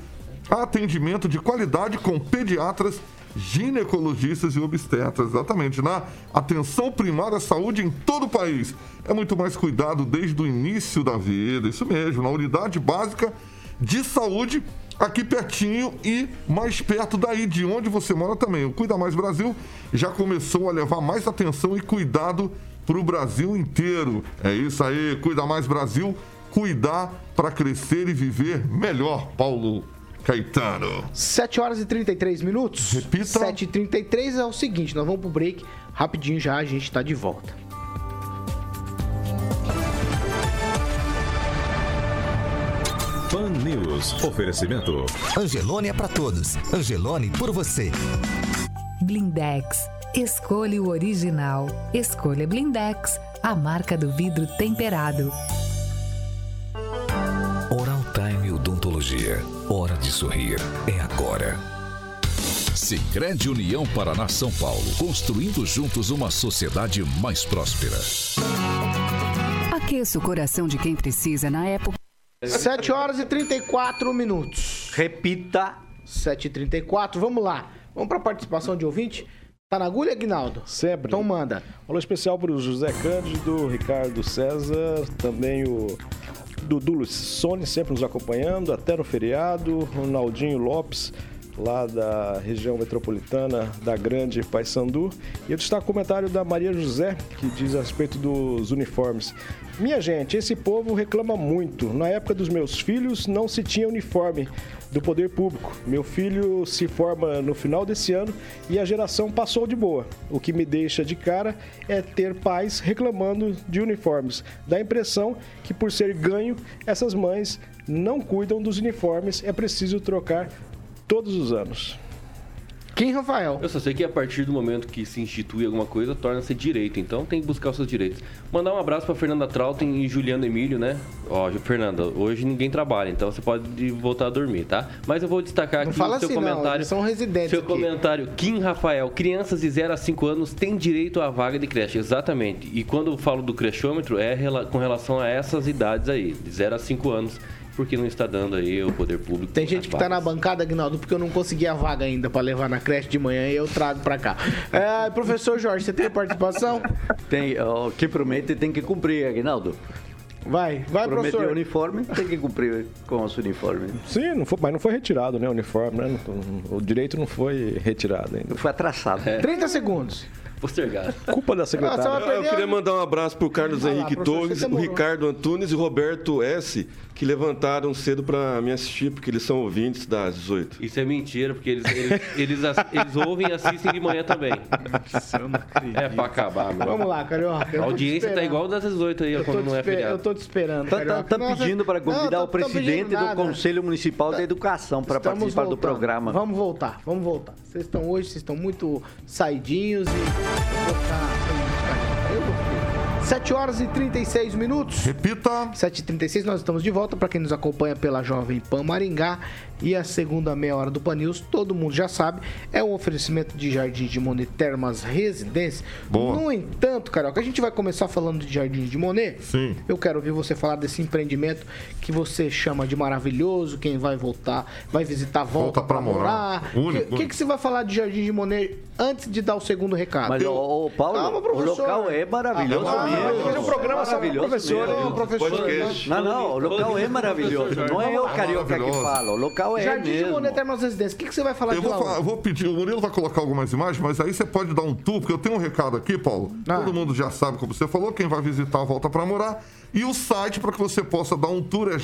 a atendimento de qualidade com pediatras, ginecologistas e obstetras, exatamente, na atenção primária à saúde em todo o país. É muito mais cuidado desde o início da vida, isso mesmo, na unidade básica de saúde aqui pertinho e mais perto daí de onde você mora também. O Cuida Mais Brasil já começou a levar mais atenção e cuidado para o Brasil inteiro. É isso aí, Cuida Mais Brasil, cuidar para crescer e viver melhor, Paulo Caetano. 7 horas e 33 minutos. Repita. 7 e 33 é o seguinte, nós vamos pro break. Rapidinho já a gente está de volta. Pan News. Oferecimento. Angelone é para todos. Angelone por você. Blindex. Escolha o original. Escolha Blindex, a marca do vidro temperado. Hora de sorrir. É agora. Sicredi União Paraná São Paulo, construindo juntos uma sociedade mais próspera. Aqueça o coração de quem precisa na época 7 horas e 34 minutos. Repita. 7 e 34 vamos lá. Vamos para a participação de ouvinte. Tá na agulha, Aguinaldo? Sempre. Então manda. Alô especial para o José Cândido, Ricardo César, também o Dudu Sony sempre nos acompanhando, até no feriado, Ronaldinho Lopes, lá da região metropolitana da Grande Paysandu. E eu destaco o comentário da Maria José, que diz a respeito dos uniformes. Minha gente, esse povo reclama muito. Na época dos meus filhos não se tinha uniforme do poder público. Meu filho se forma no final desse ano e a geração passou de boa. O que me deixa de cara é ter pais reclamando de uniformes. Dá a impressão que por ser ganho, essas mães não cuidam dos uniformes, é preciso trocar todos os anos. Quem, Rafael? Eu só sei que a partir do momento que se institui alguma coisa, torna-se direito. Então tem que buscar os seus direitos. Mandar um abraço para Fernanda Trautem e Juliano Emílio, né? Ó, Fernanda, hoje ninguém trabalha, então você pode voltar a dormir, tá? Mas eu vou destacar aqui não o seu assim, comentário. Não, são residentes. Seu aqui. comentário, Kim Rafael, crianças de 0 a 5 anos têm direito à vaga de creche. Exatamente. E quando eu falo do crechômetro, é com relação a essas idades aí, de 0 a 5 anos porque não está dando aí o poder público. Tem gente que tá na bancada, Agnaldo, porque eu não consegui a vaga ainda pra levar na creche de manhã e eu trago pra cá. É, professor Jorge, você tem participação? Tem, o que promete tem que cumprir, Aguinaldo. Vai, vai, Prometeu professor. uniforme, tem que cumprir com os uniformes. Sim, não foi, mas não foi retirado, né? O uniforme, né? O direito não foi retirado ainda. Foi atrasado. 30 segundos. Postergado. Culpa da Ah, secretária. vai Eu perder queria mandar um abraço pro Carlos Vai lá, Henrique professor, Torres, o demorou. Ricardo Antunes e o Roberto S., que levantaram cedo para me assistir, porque eles são ouvintes das 18. Isso é mentira, porque eles, eles, eles, eles ouvem e assistem de manhã também. É pra acabar, meu. Vamos lá, Carioca. eu A audiência tá igual das 18 aí, Eu quando não é esper- eu feriado. tô te esperando, Tá, tá- tá Nossa, pedindo para não, convidar tô- o presidente do. Conselho Municipal da Educação para participar do voltando. programa. Vamos voltar, vamos voltar. Vocês estão hoje, vocês estão muito saidinhos e eu vou ficar. Eu vou ficar. 7 horas e 36 minutos. Repita. 7h36, nós estamos de volta. Para quem nos acompanha pela Jovem Pan Maringá e a segunda meia hora do Pan News, todo mundo já sabe, é um oferecimento de Jardim de Monet Termas Residência. Boa. No entanto, Carioca, a gente vai começar falando de Jardim de Monet. Sim. Eu quero ouvir você falar desse empreendimento que você chama de maravilhoso. Quem vai voltar, vai visitar, volta, Volta pra pra morar. O Único, que, que, único. que você vai falar de Jardim de Monet antes de dar o segundo recado? Mas, ô, Paulo, Calma, o professor. local é maravilhoso Ah, mesmo. mas fazer um programa o Maravilhoso professor, mesmo. professor. Podcast. Não, não, o local é maravilhoso. Não é o carioca que Maravilhoso. fala, o local é Jardim de mesmo. Monet Termas Residência. O que, que você vai falar Eu de vou, lá? falar- eu vou pedir, o Murilo vai colocar algumas imagens, mas aí você pode dar um tour, porque eu tenho um recado aqui, Paulo. Ah. Todo mundo já sabe, como você falou, quem vai visitar volta pra morar. E o site para que você possa dar um tour é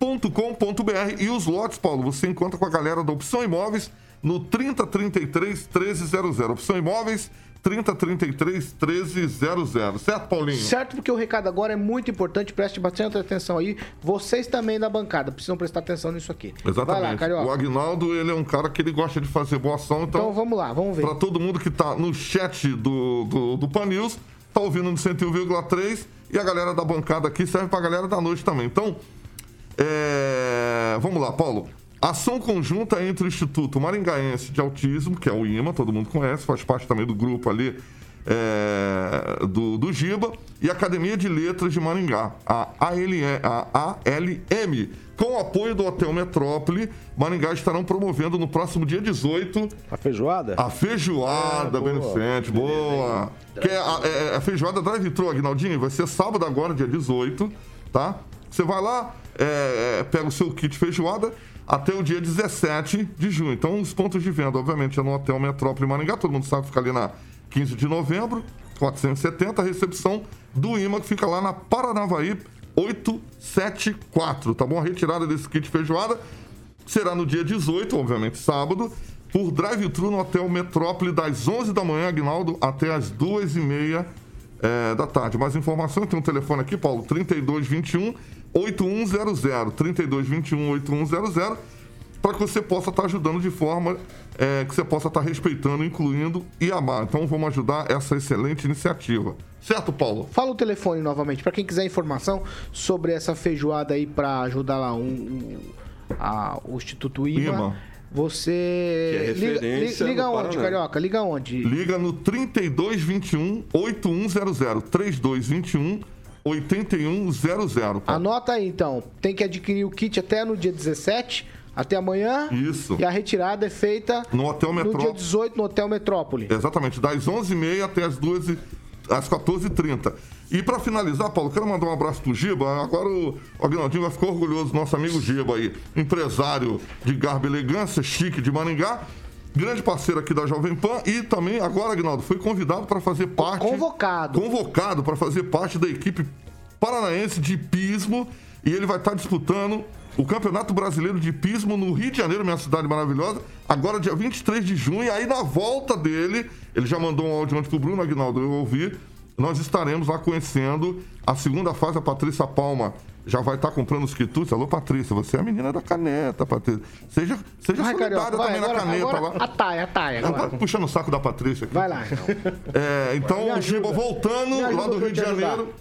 jardinsdemonerresidência.com.br e os lotes, Paulo, você encontra com a galera da Opção Imóveis no 3033 1300. Opção Imóveis 3033 1300. Certo, Paulinho? Certo, porque o recado agora é muito importante, preste bastante atenção aí. Vocês também da bancada precisam prestar atenção nisso aqui. Exatamente. Vai lá, o. Agnaldo, ele é um cara que ele gosta de fazer boa ação, então... Então vamos lá, vamos ver. Para todo mundo que tá no chat do, do, do Pan News, tá ouvindo no 101,3 e a galera da bancada aqui serve pra galera da noite também. Então, é, vamos lá, Paulo. Ação conjunta entre o Instituto Maringaense de Autismo, que é o IMA, todo mundo conhece, faz parte também do grupo ali é, do, do Giba, e a Academia de Letras de Maringá, a, ALE, a ALM. Com o apoio do Hotel Metrópole, Maringá estarão promovendo no próximo dia 18 A feijoada? a feijoada, Ah, boa. Benicente, boa. Que é a, é a feijoada drive-thru, Agnaldinho, vai ser sábado agora, dia 18, tá? Você vai lá, é, é, pega o seu kit feijoada até o dia 17 de junho. Então, os pontos de venda, obviamente, é no Hotel Metrópole Maringá, todo mundo sabe que fica ali na 15 de novembro, 470, a recepção do IMA, que fica lá na Paranavaí 874, tá bom? A retirada desse kit feijoada será no dia 18, obviamente sábado, por drive-thru no Hotel Metrópole, das 11 da manhã, Agnaldo, até as 2h30 é, da tarde. Mais informação, tem um telefone aqui, Paulo, 3221 8100, 3221 8100, para que você possa estar ajudando de forma é, que você possa estar respeitando, incluindo e amar. Então vamos ajudar essa excelente iniciativa. Certo, Paulo? Fala o telefone novamente, para quem quiser informação sobre essa feijoada aí para ajudar lá um, um- a- o Instituto IMA. IMA. Você. Que é liga, referência li- liga no onde, Paraná. Carioca? Liga onde? Liga no 3221 8100. 3221 8100. Paulo. Anota aí então. Tem que adquirir o kit até no dia 17, até amanhã. Isso. E a retirada é feita No Hotel no dia Metrópole. 18 no Hotel Metrópole. Exatamente, das 11h30 até as 12 às 14h30. E para finalizar, Paulo, quero mandar um abraço pro Giba. Agora o Agnaldinho vai ficar orgulhoso, nosso amigo Giba aí, empresário de garbo e elegância, chique de Maringá, grande parceiro aqui da Jovem Pan. E também agora, Agnaldo, foi convidado para fazer parte Convocado. convocado para fazer parte da equipe paranaense de pismo e ele vai estar disputando o Campeonato Brasileiro de Pismo no Rio de Janeiro, minha cidade maravilhosa, agora dia 23 de junho, e aí na volta dele, ele já mandou um áudio antes pro Bruno Aguinaldo, eu ouvi, nós estaremos lá conhecendo a segunda fase, a Patrícia Palma já vai estar comprando os quitutes. Alô, Patrícia, você é a menina da caneta, Patrícia. Seja, seja Vai, solidária Carioca, vai, também agora, na caneta agora lá. ataia, ataia agora. tá puxando o saco da Patrícia aqui. Vai lá, então. É, então, o Giba voltando lá do Rio de. Janeiro.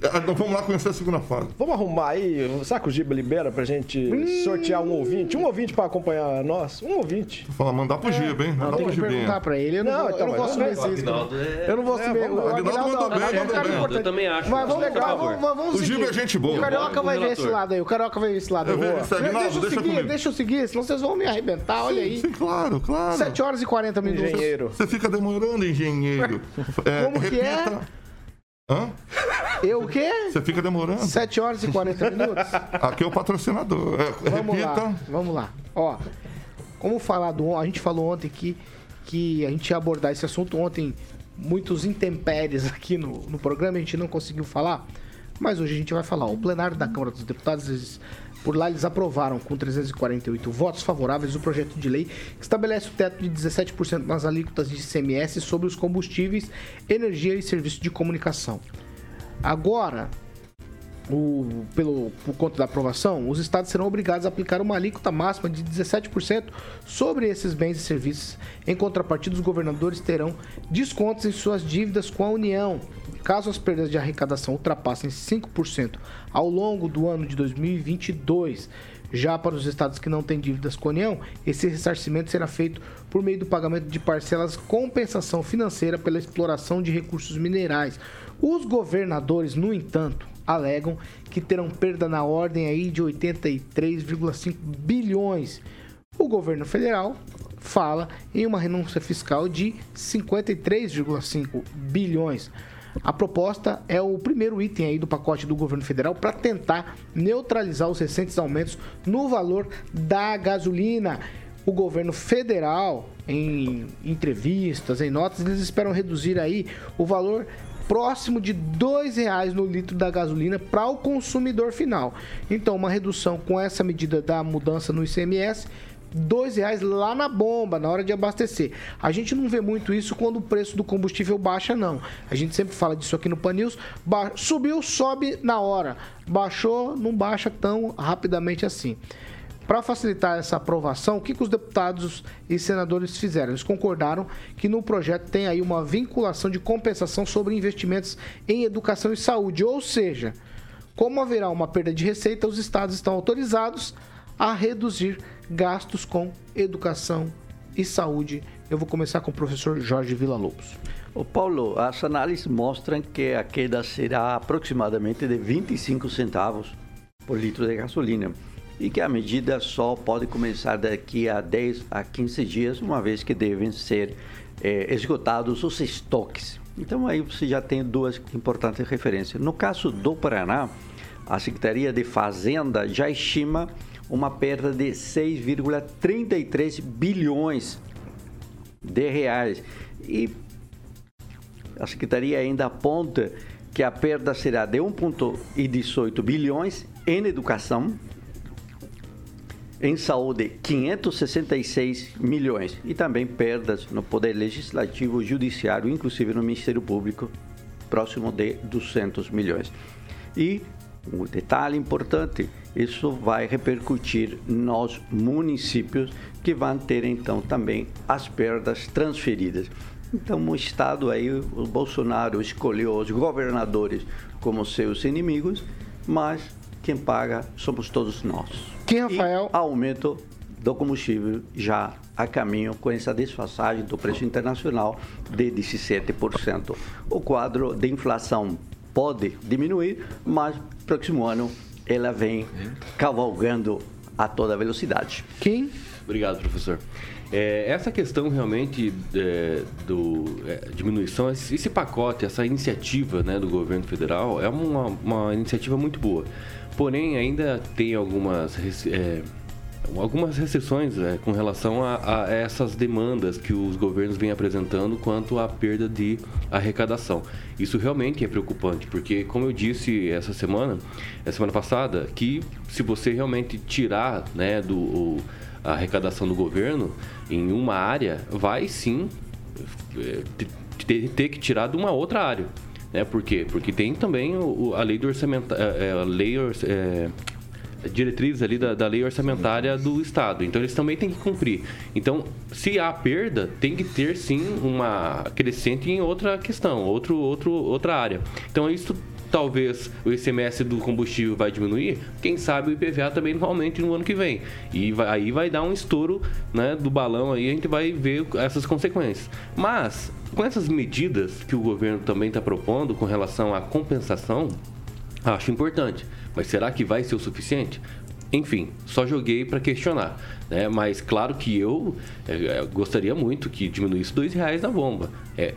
Então vamos lá conhecer a segunda fase. Vamos arrumar aí, será que o Giba libera pra gente sortear um ouvinte? Um ouvinte pra acompanhar nós? Um ouvinte. Fala, mandar pro Giba, hein? Mandar Tem pro que Gibinha. perguntar pra ele. Eu não, Não, vou- então, eu não posso ver isso. É- Eu não vou É, saber. lá. O Aguinaldo mandou bem, é mandou bem. Eu também acho. Mas vamos, favor. vamos, O Giba é gente boa. O Carioca vai ver esse lado aí. O Carioca vai ver esse lado aí. Eu vejo Boa. esse Aguinaldo, deixa eu deixa seguir, comigo. deixa eu seguir, senão vocês vão me arrebentar. Olha aí. Sim, claro, claro. 7 horas e 40 minutos. Engenheiro. Você fica demorando, engenheiro. É, Como que é? Hã? Eu o quê? Você fica demorando. 7 horas e 40 minutos? Aqui é o patrocinador. É, Vamos repita. lá, vamos lá. Ó, como falado, a gente falou ontem que, que a gente ia abordar esse assunto ontem, muitos intempéries aqui no, no programa, a gente não conseguiu falar, mas hoje a gente vai falar. O plenário da Câmara dos Deputados, eles- por lá eles aprovaram com 348 votos favoráveis o projeto de lei que estabelece o teto de 17% nas alíquotas de ICMS sobre os combustíveis, energia e serviços de comunicação. Agora, o- pelo, por conta da aprovação, os estados serão obrigados a aplicar uma alíquota máxima de 17% sobre esses bens e serviços. Em contrapartida, os governadores terão descontos em suas dívidas com a União. Caso as perdas de arrecadação ultrapassem 5% ao longo do ano de 2022, já para os estados que não têm dívidas com a União, esse ressarcimento será feito por meio do pagamento de parcelas compensação financeira pela exploração de recursos minerais. Os governadores, no entanto, alegam que terão perda na ordem aí de 83,5 bilhões. O governo federal fala em uma renúncia fiscal de 53,5 bilhões. A proposta é o primeiro item aí do pacote do governo federal para tentar neutralizar os recentes aumentos no valor da gasolina. O governo federal, em entrevistas, em notas, eles esperam reduzir aí o valor próximo de R$ 2,00 no litro da gasolina para o consumidor final. Então, uma redução com essa medida da mudança no ICMS, R$ 2,00 lá na bomba, na hora de abastecer. A gente não vê muito isso quando o preço do combustível baixa, não. A gente sempre fala disso aqui no Pan News. Ba- Subiu, sobe na hora. Baixou, não baixa tão rapidamente assim. Para facilitar essa aprovação, o que, que os deputados e senadores fizeram? Eles concordaram que no projeto tem aí uma vinculação de compensação sobre investimentos em educação e saúde. Ou seja, como haverá uma perda de receita, os estados estão autorizados a reduzir gastos com educação e saúde. Eu vou começar com o professor Jorge Villa-Lobos. Ô Paulo, as análises mostram que a queda será aproximadamente de 25 centavos por litro de gasolina e que a medida só pode começar daqui a 10 a 15 dias, uma vez que devem ser eh, esgotados os estoques. Então aí você já tem duas importantes referências. No caso do Paraná, a Secretaria de Fazenda já estima uma perda de 6,33 bilhões de reais. E a Secretaria ainda aponta que a perda será de 1,18 bilhões em educação, em saúde 566 milhões e também perdas no poder legislativo, judiciário, inclusive no Ministério Público, próximo de 200 milhões. E um detalhe importante, isso vai repercutir nos municípios que vão ter então também as perdas transferidas. Então o Estado aí, o Bolsonaro escolheu os governadores como seus inimigos, mas quem paga somos todos nós. Quem, Rafael? E aumento do combustível já a caminho com essa desfasagem do preço internacional de 17%. O quadro de inflação pode diminuir, mas próximo ano ela vem cavalgando a toda velocidade. Quem? Obrigado, professor. É, essa questão realmente é, do é, diminuição, esse, pacote, essa iniciativa né, do governo federal é uma, uma iniciativa muito boa. Porém, ainda tem algumas, é, algumas restrições é, com relação a, a essas demandas que os governos vêm apresentando quanto à perda de arrecadação. Isso realmente é preocupante, porque, como eu disse essa semana, semana passada, que se você realmente tirar né, do, o- a arrecadação do governo em uma área, vai sim é, ter, que tirar de uma outra área. Né? Por quê? Porque tem também a lei do orçamento, é, é, a lei é, diretrizes ali da, da lei orçamentária do Estado. Então eles também têm que cumprir. Então, se há perda, tem que ter sim uma crescente em outra questão, outro, outro, outra área. Então isso talvez o ICMS do combustível vai diminuir, quem sabe o IPVA também não aumente no ano que vem. E vai, aí vai dar um estouro né, do balão aí, a gente vai ver essas consequências. Mas, com essas medidas que o governo também está propondo com relação à compensação, acho importante. Mas será que vai ser o suficiente? Enfim, só joguei para questionar. Né? Mas claro que eu é, gostaria muito que diminuísse dois reais na bomba. É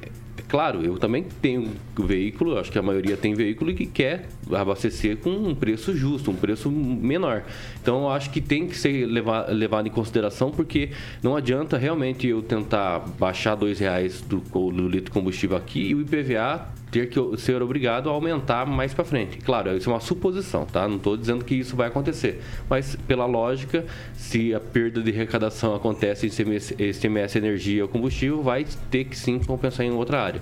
claro, eu também tenho veículo, acho que a maioria tem veículo que quer abastecer com um preço justo, um preço menor. Então, eu acho que tem que ser levado, em consideração, porque não adianta realmente eu tentar baixar dois reais do, do litro de combustível aqui e o IPVA ter que ser obrigado a aumentar mais para frente. Claro, isso é uma suposição, tá? Não estou dizendo que isso vai acontecer, mas pela lógica, se a perda de arrecadação acontece em ICMS, ICMS energia ou combustível, vai ter que sim compensar em outra área.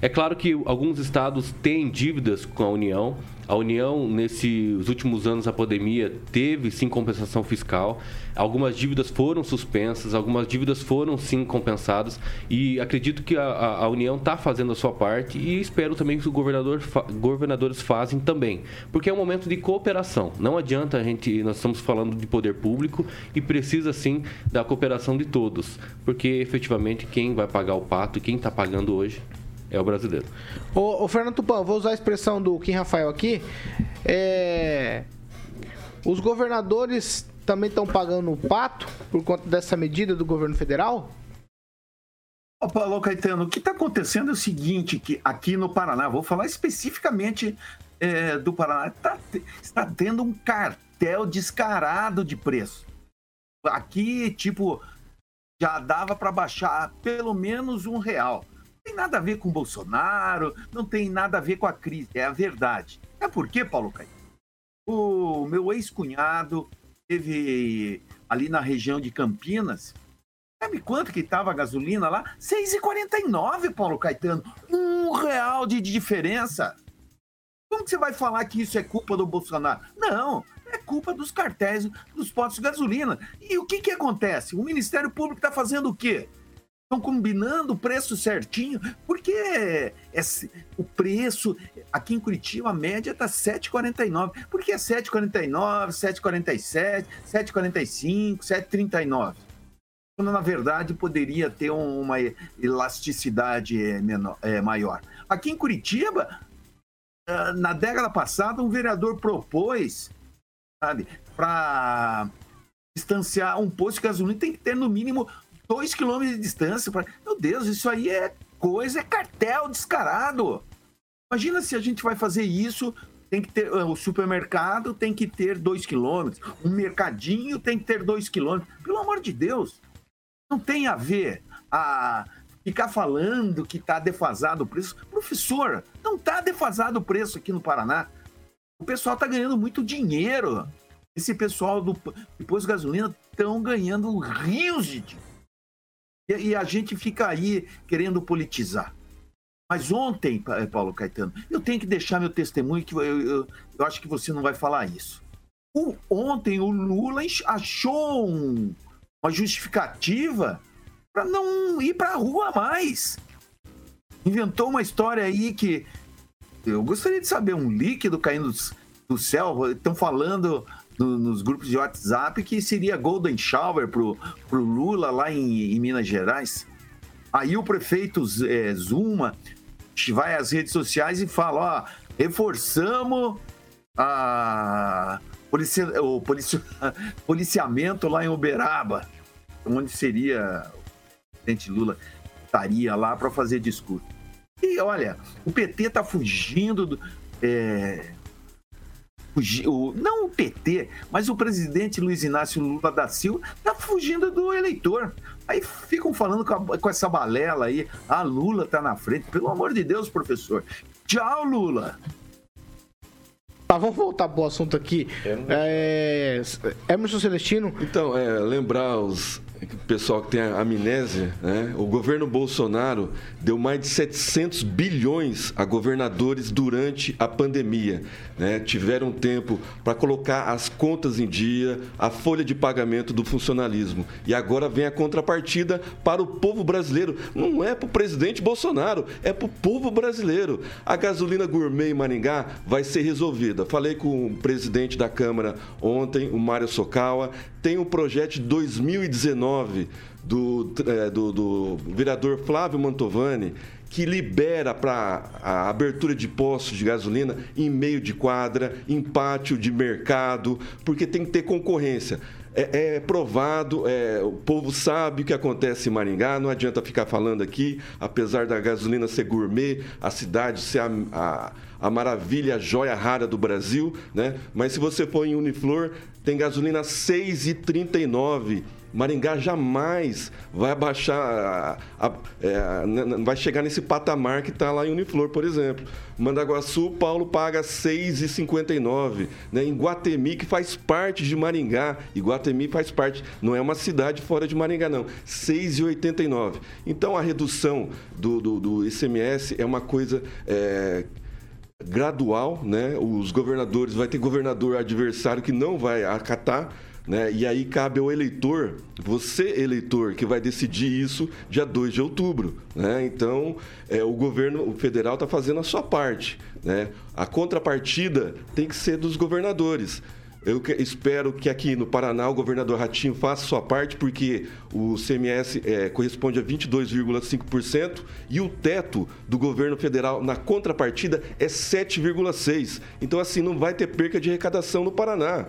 É claro que alguns estados têm dívidas com a União. A União, nesses últimos anos da pandemia, teve sim compensação fiscal. Algumas dívidas foram suspensas, algumas dívidas foram sim compensadas. E acredito que a, a União está fazendo a sua parte e espero também que os governador, governadores fazem também. Porque é um momento de cooperação. Não adianta a gente. Nós estamos falando de poder público e precisa sim da cooperação de todos. Porque efetivamente quem vai pagar o pato, quem está pagando hoje, é o brasileiro. Ô, ô Fernando Tupan, vou usar a expressão do Kim Rafael aqui. É... Os governadores também estão pagando o pato por conta dessa medida do governo federal? Ô, Paulo Caetano, o que está acontecendo é o seguinte, que aqui no Paraná, vou falar especificamente é, do Paraná, tá, está tendo um cartel descarado de preço. Aqui, tipo, já dava para baixar pelo menos um real tem nada a ver com Bolsonaro, não tem nada a ver com a crise, é a verdade. É porque, Paulo Caetano, o meu ex-cunhado teve ali na região de Campinas, sabe quanto que estava a gasolina lá? 6,49, Paulo Caetano. Um real de diferença. Como que você vai falar que isso é culpa do Bolsonaro? Não, é culpa dos cartéis dos postos de gasolina. E o que, que acontece? O Ministério Público está fazendo o quê? Estão combinando o preço certinho, porque esse, o preço aqui em Curitiba, a média está 7,49. Por que é 7,49, 7,47, 7,45, 7,39? Quando na verdade poderia ter uma elasticidade é, menor, é, maior. Aqui em Curitiba, ah, na década passada, um vereador propôs, para distanciar um posto de gasolina tem que ter no mínimo dois quilômetros de distância. Pra... Meu Deus, isso aí é coisa, é cartel descarado. Imagina se a gente vai fazer isso, tem que ter o supermercado tem que ter dois quilômetros, um mercadinho tem que ter dois quilômetros. Pelo amor de Deus, não tem a ver a ficar falando que está defasado o preço. Professor, não está defasado o preço aqui no Paraná. O pessoal está ganhando muito dinheiro. Esse pessoal do depois de gasolina estão ganhando rios de dinheiro. E, a gente fica aí querendo politizar. Mas ontem, eh, Paulo Caetano, eu tenho que deixar meu testemunho, que eu, eu, eu acho que você não vai falar isso. O, ontem o Lula achou um, uma justificativa para não ir para a rua mais. Inventou uma história aí que eu gostaria de saber um líquido caindo do céu. Estão falando no, nos grupos de WhatsApp que seria Golden Shower pro, pro Lula lá em, em Minas Gerais. Aí o prefeito é, Zuma vai às redes sociais e fala: ó, reforçamos a policia, o policia, policiamento lá em Uberaba, onde seria o presidente Lula estaria lá para fazer discurso. E olha, o PT está fugindo do, é, o, não o PT, mas o presidente Luiz Inácio Lula da Silva está fugindo do eleitor. Aí ficam falando com, a, com essa balela aí, ah, Lula está na frente. Pelo amor de Deus, professor. Tchau, Lula. Tá, vamos voltar pro assunto aqui. É, Emerson Celestino. Então, é, lembrar os pessoal que tem amnésia, né? o governo Bolsonaro deu mais de 700 bilhões a governadores durante a pandemia. Né? Tiveram tempo para colocar as contas em dia, a folha de pagamento do funcionalismo. E agora vem a contrapartida para o povo brasileiro. Não é para o presidente Bolsonaro, é para o povo brasileiro. A gasolina gourmet em Maringá vai ser resolvida. Falei com o presidente da Câmara ontem, o Mário Sokawa. Tem um projeto de 2019 do, é, do, do vereador Flávio Mantovani que libera para a abertura de postos de gasolina em meio de quadra, em pátio de mercado, porque tem que ter concorrência. É, é provado, é, o povo sabe o que acontece em Maringá, não adianta ficar falando aqui, apesar da gasolina ser gourmet, a cidade ser a, a, a maravilha, a joia rara do Brasil, né? mas se você for em Uniflor, tem gasolina 6,39 Maringá jamais vai abaixar, a, a, é, vai chegar nesse patamar que está lá em Uniflor, por exemplo. Mandaguaçu, Paulo paga 6,59. Né? Em Guatemi, que faz parte de Maringá, e Guatemi faz parte, não é uma cidade fora de Maringá, não. 6,89. Então a redução do, do, do ICMS é uma coisa. É, gradual, né? Os governadores, vai ter governador adversário que não vai acatar, né? E aí cabe ao eleitor, você eleitor, que vai decidir isso dia 2 de outubro. Né? Então, é, o governo federal está fazendo a sua parte. Né? A contrapartida tem que ser dos governadores. Eu que, espero que aqui no Paraná o governador Ratinho faça sua parte, porque o CMS é, corresponde a 22,5% e o teto do governo federal na contrapartida é 7,6%. Então, assim, não vai ter perca de arrecadação no Paraná.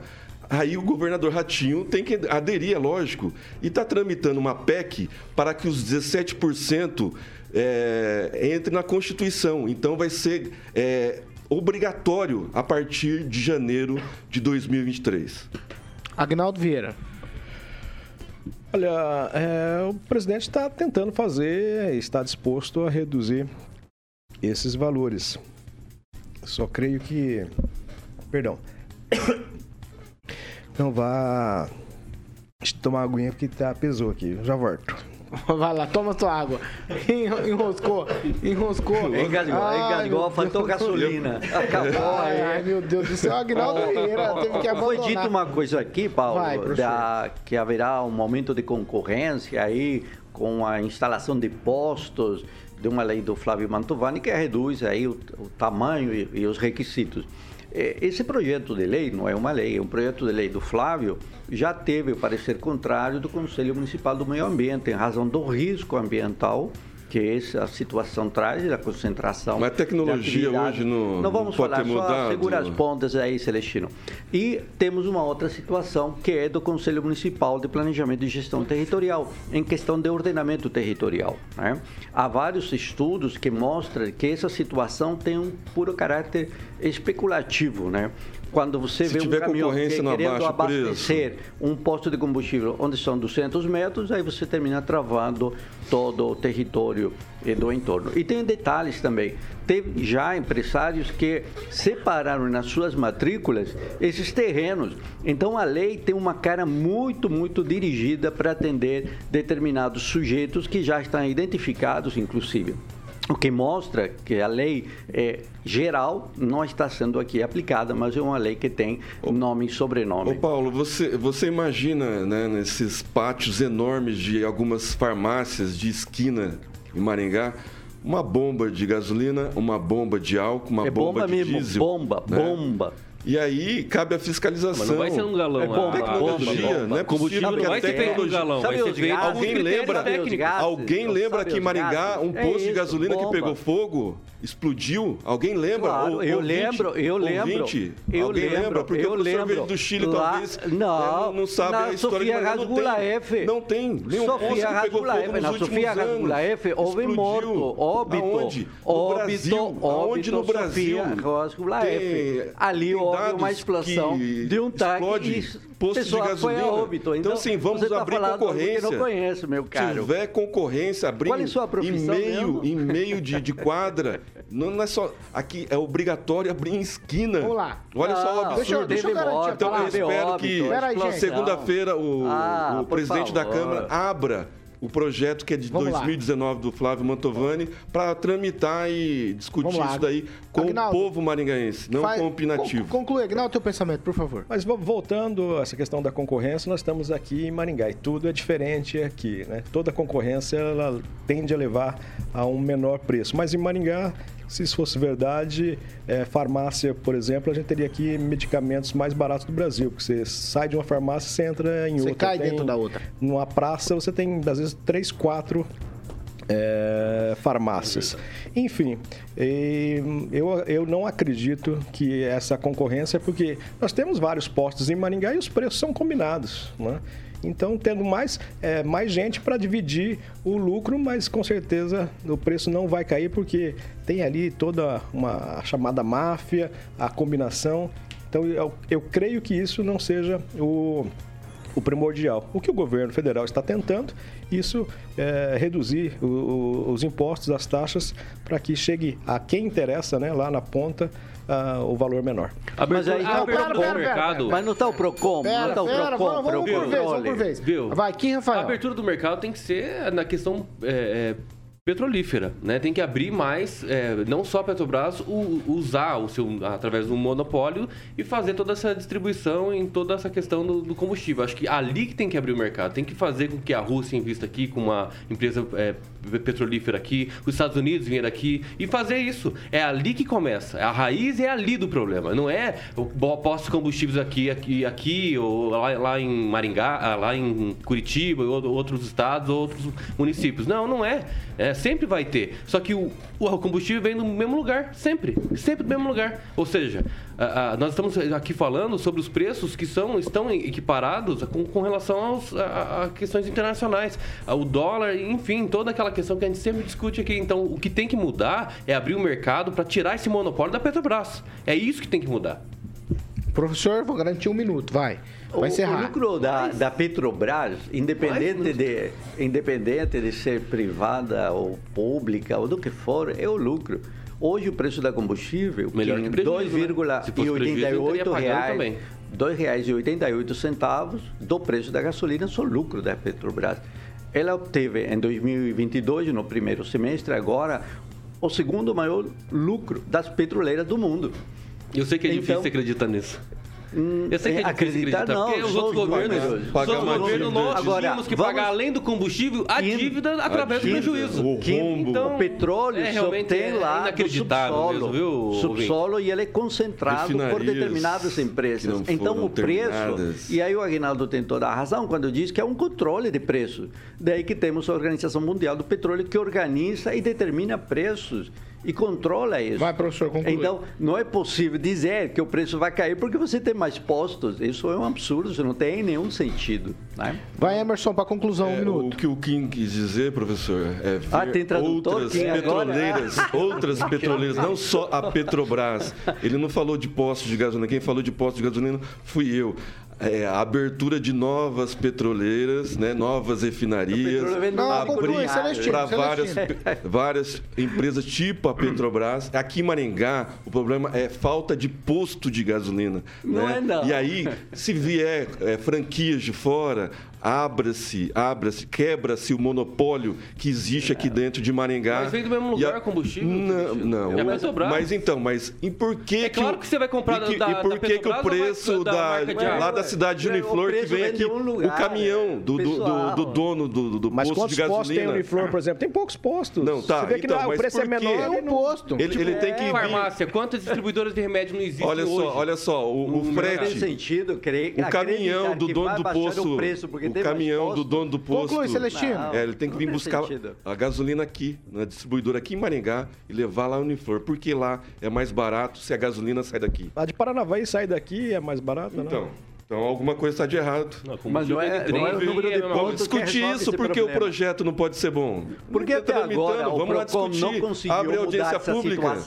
Aí o governador Ratinho tem que aderir, é lógico, e está tramitando uma PEC para que os 17% é, entre na Constituição. Então vai ser é, obrigatório a partir de janeiro de 2023. Agnaldo Vieira. Olha, é, o presidente está tentando fazer, está disposto a reduzir esses valores. Só creio que. Perdão. Não vá tomar aguinha porque tá, pesou aqui. Já volto. Vai lá, toma sua água. Enroscou, enroscou. Engasgou, engasgou, faltou gasolina. Acabou. Ai, ai, meu Deus do céu, Agnaldo Vieira teve que abandonar. Foi dito uma coisa aqui, Paulo, Vai, da, que haverá um momento de concorrência aí com a instalação de postos de uma lei do Flávio Mantovani que reduz aí o, o tamanho e, e os requisitos. É, esse projeto de lei não é uma lei, é um projeto de lei do Flávio, já teve o parecer contrário do Conselho Municipal do Meio Ambiente, em razão do risco ambiental que essa situação traz, da concentração. Mas a tecnologia hoje não, não vamos não pode falar, ter só mudado. segura as pontas aí, Celestino. E temos uma outra situação que é do Conselho Municipal de Planejamento e Gestão Territorial, em questão de ordenamento territorial. Né? Há vários estudos que mostram que essa situação tem um puro caráter especulativo, né? Quando você Se vê um caminhão que, querendo o preço. abastecer um posto de combustível onde são 200 metros, aí você termina travando todo o território do entorno. E tem detalhes também. Teve já empresários que separaram nas suas matrículas esses terrenos. Então a lei tem uma cara muito, muito dirigida para atender determinados sujeitos que já estão identificados, inclusive. O que mostra que a lei é, geral não está sendo aqui aplicada, mas é uma lei que tem nome e sobrenome. Ô Paulo, você, você imagina né, nesses pátios enormes de algumas farmácias de esquina em Maringá, uma bomba de gasolina, uma bomba de álcool, uma é bomba, bomba de mesmo, diesel. bomba, né? bomba. E aí cabe a fiscalização. Mas não vai ser um galão. É bom, a- a- Tecnologia, bomba. não é Combustível possível não vai que a tecnologia- galão, vai ser gases? alguns Alguém lembra, alguém lembra que em Maringá um É posto de isso, gasolina que bomba. pegou fogo explodiu? Alguém lembra? Claro, Ou- eu ouvinte? lembro, eu lembro. Ouvinte? Eu Alguém lembro, lembra? Porque eu o professor lembro. do Chile Lá- talvez não, né, não, não sabe na a história Sofia de Maringá, não tem. Não tem. Nenhum posto que pegou fogo nos na últimos Sofia anos. Rasgulaef houve morto, óbito, Aonde? No óbito, Brasil. óbito, Aonde no Brasil? Ali houve uma explosão que de um tanque explode e posto de pessoa foi a gasolina. óbito. Então, sim, vamos você tá abrir concorrência. Não conheço, meu Se caro. houver concorrência, abrir Qual é sua em profissão meio, mesmo? em meio de, de quadra, não, não é só. Aqui é obrigatório abrir em esquina. Vamos lá. Olha só o Não, absurdo. deixa eu- deixa eu garantir Então eu espero óbito, que segunda-feira o, Ah, o presidente da favor. Câmara abra o projeto que é de Vamos lá. 2019 do Flávio Mantovani para tramitar e discutir Vamos lá. isso daí com Aguinaldo, o povo maringaense, não Faz- com o opinativo. Con- Conclui, Agnaldo, teu pensamento, por favor. Mas vo- voltando a essa questão da concorrência, nós estamos aqui em Maringá e tudo é diferente aqui, né? Toda concorrência ela tende a levar a um menor preço. Mas em Maringá, se isso fosse verdade, é, farmácia, por exemplo, a gente teria aqui medicamentos mais baratos do Brasil, porque você sai de uma farmácia, você entra em Você outra. cai Tem- dentro da outra. Numa praça, você tem, às vezes, três, quatro é, farmácias. Enfim, eu, eu não acredito que essa concorrência, porque nós temos vários postos em Maringá e os preços são combinados. Né? Então, tendo mais, é, mais gente para dividir o lucro, mas com certeza o preço não vai cair, porque tem ali toda uma chamada máfia, a combinação. Então, eu, eu creio que isso não seja o o primordial. O que o governo federal está tentando, isso é reduzir o- o- os impostos, as taxas, para que chegue a quem interessa, né, lá na ponta, ah, o valor menor. Mas aí a tá o pera, mercado. Mas não está o PROCON, não Pera, está o pera, PROCON vamos, vamos por vez, vamos por vez. Viu? Vai, Kim A Rafael. abertura do mercado tem que ser na questão é, é, petrolífera, né? Tem que abrir mais, é, não só a Petrobras, u- usar o seu através do monopólio e fazer toda essa distribuição em toda essa questão do, do combustível. Acho que ali que tem que abrir o mercado, tem que fazer com que a Rússia invista aqui com uma empresa é, petrolífera aqui, os Estados Unidos virem aqui e fazer isso. É ali que começa. A raiz é ali do problema. Não é o posto de combustíveis aqui, aqui, aqui ou lá, lá em Maringá, ah, lá em Curitiba, ou outros estados, outros municípios. Não, não é. É, sempre vai ter. Só que o, o combustível vem do mesmo lugar, sempre. Sempre do mesmo lugar. Ou seja, a- a- nós estamos aqui falando sobre os preços que são, estão equiparados com, com relação aos, a, a questões internacionais. O dólar, enfim, toda aquela questão que a gente sempre discute aqui. Então, o que tem que mudar é abrir o mercado para tirar esse monopólio da Petrobras. É isso que tem que mudar. Professor, vou garantir um minuto, vai. Vai O, o encerrar. lucro da, da Petrobras, independente de, independente de ser privada ou pública ou do que for, é o lucro. Hoje o preço da combustível, Melhor que que em prejuízo, né? Se fosse prejuízo, eu estaria 2,88 pagando reais. R$ 2,88 centavos do preço da gasolina são lucro da Petrobras. Ela obteve em 2022, no primeiro semestre, agora, o segundo maior lucro das petroleiras do mundo. Eu sei que é difícil Então- você acreditar nisso. Hum, Eu sei que é difícil acreditar acreditar, não, porque os outros os governos, os outros governos nós Agora, tínhamos que vamos- pagar além do combustível a dívida através do dívida, prejuízo. o Que rombo. Então, o petróleo é, realmente obtém é lá do inacreditável subsolo, mesmo, viu, subsolo e ele é concentrado por determinadas empresas. Então o preço, e aí o Aguinaldo tem toda a razão quando diz que é um controle de preço. Daí que temos a Organização Mundial do Petróleo que organiza e determina preços e controla isso. Vai, professor, conclui. Então, não é possível dizer que o preço vai cair porque você tem mais postos. Isso é um absurdo, isso não tem nenhum sentido. Né? Vai, Emerson, para conclusão, um É, o minuto. que o Kim quis dizer, professor, é ver Ah, tem tradutor, outras Kim, agora? petroleiras, outras petroleiras, não só a Petrobras. Ele não falou de postos de gasolina, quem falou de postos de gasolina fui eu. É, a abertura de novas petroleiras, né, novas refinarias, Não, abrir para várias, várias empresas tipo a Petrobras. Aqui em Maringá, o problema é falta de posto de gasolina. Não né? é não. E aí, se vier é, franquias de fora, abra-se, abra-se, quebra-se o monopólio que existe aqui dentro de Maringá. Mas vem do mesmo lugar o combustível, Não, não. É a mas, Petrobras. mas então, mas e por que É claro o- que você vai comprar e que, da- e por da que, que o preço da da, de lá água? da cidade de Uniflor que vem aqui um lugar, o caminhão é, do, do, do, do dono do, do Mas posto quantos de postos tem gasolina? Uniflor, por exemplo? Tem poucos postos. Não, tá, Você vê que então, lá, o mas preço é menor. É um não- posto. Ele, ele tem que vir. Farmácia, quantas distribuidoras de remédio não existem Olha só, olha só, o, No Não tem frete. sentido crer, O caminhão do que dono do posto. O caminhão do dono do posto. Conclui, Celestino. Não. É, ele tem que vir Não tem buscar sentido. a gasolina aqui, na distribuidora aqui em Maringá, e levar lá no Uniflor. Porque lá é mais barato se a gasolina sai daqui. A de Paranavaí sai daqui, é mais barata, Então. né? Então alguma coisa está de errado. Mas não é, não é o número de Vamos discutir isso, porque o projeto não pode ser bom. Porque Não até tá tramitando, agora vamos lá discutir. não conseguiu Abre mudar audiência pública.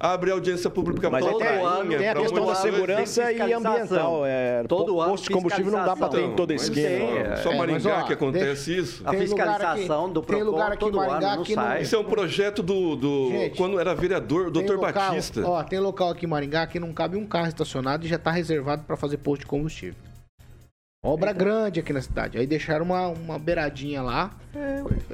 Abre audiência pública Mas para tem, toda tem a questão da segurança e ambiental. É, Todo ano posto de combustível não dá para ter em todo Mas esquema. tem, é. Só É, Maringá mas, ó, que acontece isso. A fiscalização do tem Procon lugar aqui em todo Maringá ano não que não- sai. Isso é um projeto do, do Gente, quando era vereador, local- Batista. Ó, tem local aqui em Maringá que não cabe um carro estacionado e já tá reservado pra fazer posto de combustível. Obra grande aqui na cidade. Aí deixaram uma, uma beiradinha lá,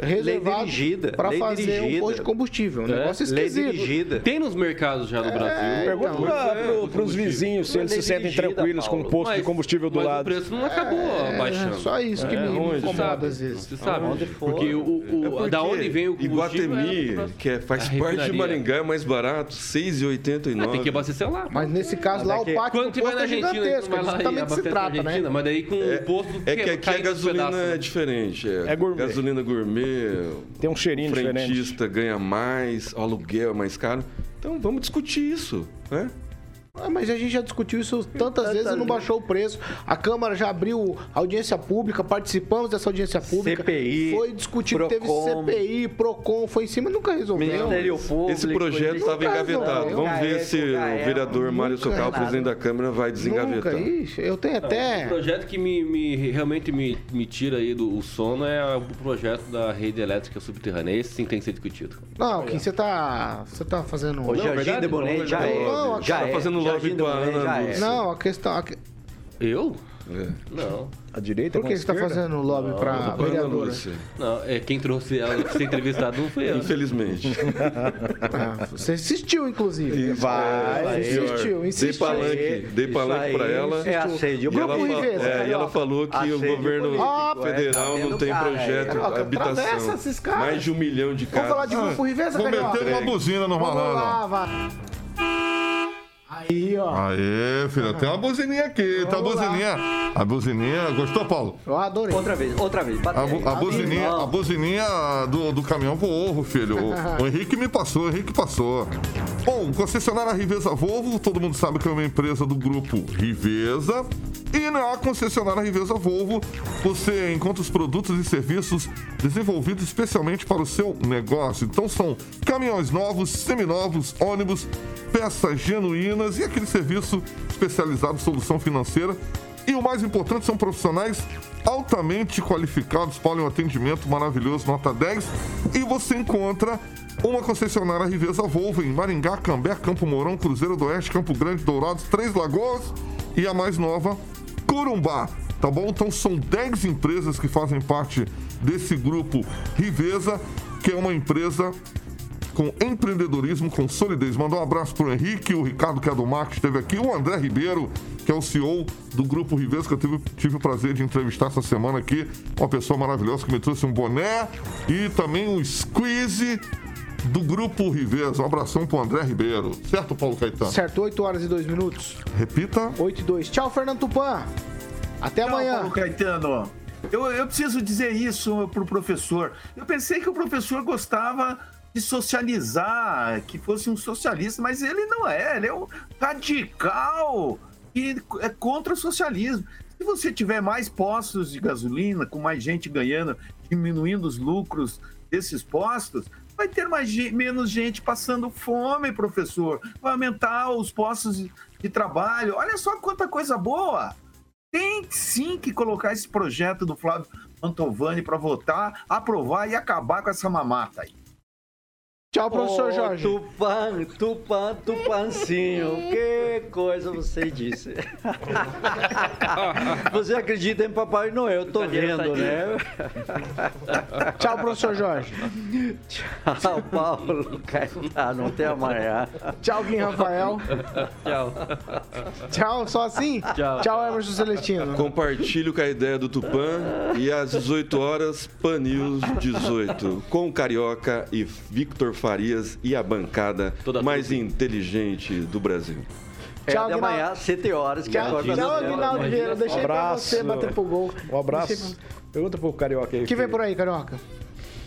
reservado dirigida, pra lei fazer um posto de combustível. Um É, negócio lei esquisito. dirigida. Tem nos mercados já no Brasil. Pergunta então, pra, é, pro, pros combustível. vizinhos se eles se Lei sentem dirigida, tranquilos com o Paulo. posto de Mas- combustível do mas lado. o preço não acabou É, baixando. só isso que me, me onde? incomoda sabe, às vezes. Você sabe? Aonde for. Porque o, o- É porque da onde vem o combustível... Iguatemi, é- que é- faz a parte de. Maringá, é mais barato, R$ 6,89. Ah, tem que abastecer lá. Mas nesse caso lá, é o pátio Quando do posto na é Argentina, gigantesco. É justamente se trata, né? mas daí com o posto... É que aqui a gasolina é né? diferente. É, É gourmet. Gasolina gourmet, Tem um cheirinho diferente. frentista ganha mais, o aluguel é mais caro. Então vamos discutir isso, né? Ah, mas a gente já discutiu isso tantas vezes e não baixou o preço. A Câmara já abriu audiência pública, participamos dessa audiência pública. CPI, Foi discutido, teve. CPI, PROCON, foi em cima e nunca resolveu. Ministério Público. Esse projeto estava Nunca engavetado. Vamos ver Nunca se é, nunca o é, vereador Mário nunca Socal, é presidente da Câmara, vai Nunca, desengavetar. ixi, eu tenho O até... projeto que me, me- realmente me, me tira aí do o sono é o projeto da rede elétrica subterrânea. Esse sim tem que ser discutido. Não, Kim, você tá, você tá fazendo... O Jardim verdade, de Bonet não, já é. Não, já tá é. fazendo lobby com a Ana é. Não, a questão... a que- Eu? É. Não. A direita Por que você tá esquerda? fazendo lobby pra Ana vereadora? Lúcia. Não, é quem trouxe ela pra ser entrevistado não foi eu. Infelizmente. Ah, você insistiu, vai, Vai, insistiu, Dei insistiu. palanque, dei Isso palanque pra ela. É assédio E ela, é, e ela falou que o governo político, é, federal tá não vendo, tem cara? projeto É, de Carioca, habitação. atravessa esses caras. Mais de um milhão de Vamos falar casas. de Grupo Riveza, Vou Carioca? meter uma buzina no Vamos malandro. lá, vai. Aí, ó. Aê, filha, tem uma buzininha aqui, tá a Vamos lá. buzininha. A buzininha, gostou, Paulo? Eu adorei. Outra vez, outra vez. A, bu- a buzininha, a buzininha do, do caminhão Volvo, filho. O, o Henrique me passou, o Henrique passou. Bom, concessionária Riveza Volvo, todo mundo sabe que é uma empresa do grupo Riveza. E na concessionária Riveza Volvo, você encontra os produtos e serviços desenvolvidos especialmente para o seu negócio. Então são caminhões novos, seminovos, ônibus, peças genuínas e aquele serviço especializado solução financeira e o mais importante, são profissionais altamente qualificados para um atendimento maravilhoso, nota 10. E você encontra uma concessionária Riveza Volvo em Maringá, Cambé, Campo Mourão, Cruzeiro do Oeste, Campo Grande, Dourados, Três Lagoas e a mais nova, Corumbá. Tá bom? Então são 10 empresas que fazem parte desse grupo Riveza, que é uma empresa com empreendedorismo, com solidez. Mandar um abraço pro Henrique, o Ricardo, que é do Mar, que esteve aqui, o André Ribeiro, que é o CEO do Grupo Riveza, que eu tive, tive o prazer de entrevistar essa semana aqui. Uma pessoa maravilhosa que me trouxe um boné e também um squeeze do Grupo Riveza. Um abração pro André Ribeiro. Certo, Paulo Caetano? Certo, 8 horas e 2 minutos. Repita. 8 e 2. Tchau, Fernando Tupan. Até Tchau, amanhã. Paulo Caetano. Eu, eu preciso dizer isso pro professor. Eu pensei que o professor gostava de socializar, que fosse um socialista, mas ele não é, ele é um radical que é contra o socialismo. Se você tiver mais postos de gasolina, com mais gente ganhando, diminuindo os lucros desses postos, vai ter mais, menos gente passando fome, professor. Vai aumentar os postos de, de trabalho. Olha só quanta coisa boa. Tem sim que colocar esse projeto do Flávio Mantovani para votar, aprovar e acabar com essa mamata aí. Tchau, professor Ô, Jorge. Tupan, Tupan, Tupancinho. Que coisa você disse. você acredita em Papai Noel, eu tô vendo, né? Tchau, professor Jorge. Tchau, Paulo Caetano. Até amanhã. Tchau, Gui Rafael. Tchau. Tchau, só assim? Tchau. Tchau, Emerson Celestino. Compartilho com a ideia do Tupã e às 18 horas, Pan News 18, com Carioca e Victor Farias e a bancada Toda mais trupe. inteligente do Brasil. É Tchau, até Guinaldo. amanhã, 7 horas, que acorda tchau. Aguinaldo Vieira. Deixei pra abraço. você bater pro gol. Um abraço. Deixei Pergunta pro Carioca aí. O que vem por aí, Carioca?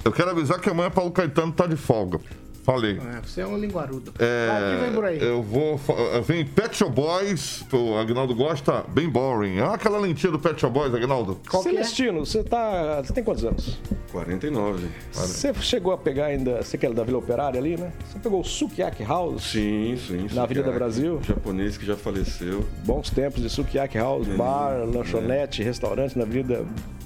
Eu quero avisar que amanhã Paulo Caetano tá de folga. Falei. É, você é um linguarudo. É, quem vem por aí? Eu vou. fa- Vem Pet Shop Boys, o Agnaldo gosta, bem boring. Ah, aquela lentinha do Pet Shop Boys, Agnaldo. Qual é? Celestino, você tá. Você tem quantos anos? 49. Você chegou a pegar ainda. Você que era da Vila Operária ali, né? Você pegou o Sukiyaki House? Sim, sim. Na Avenida Sukiyaki, Brasil? Japonês que já faleceu. Bons tempos de Sukiyaki House, bar, lanchonete, restaurante na Avenida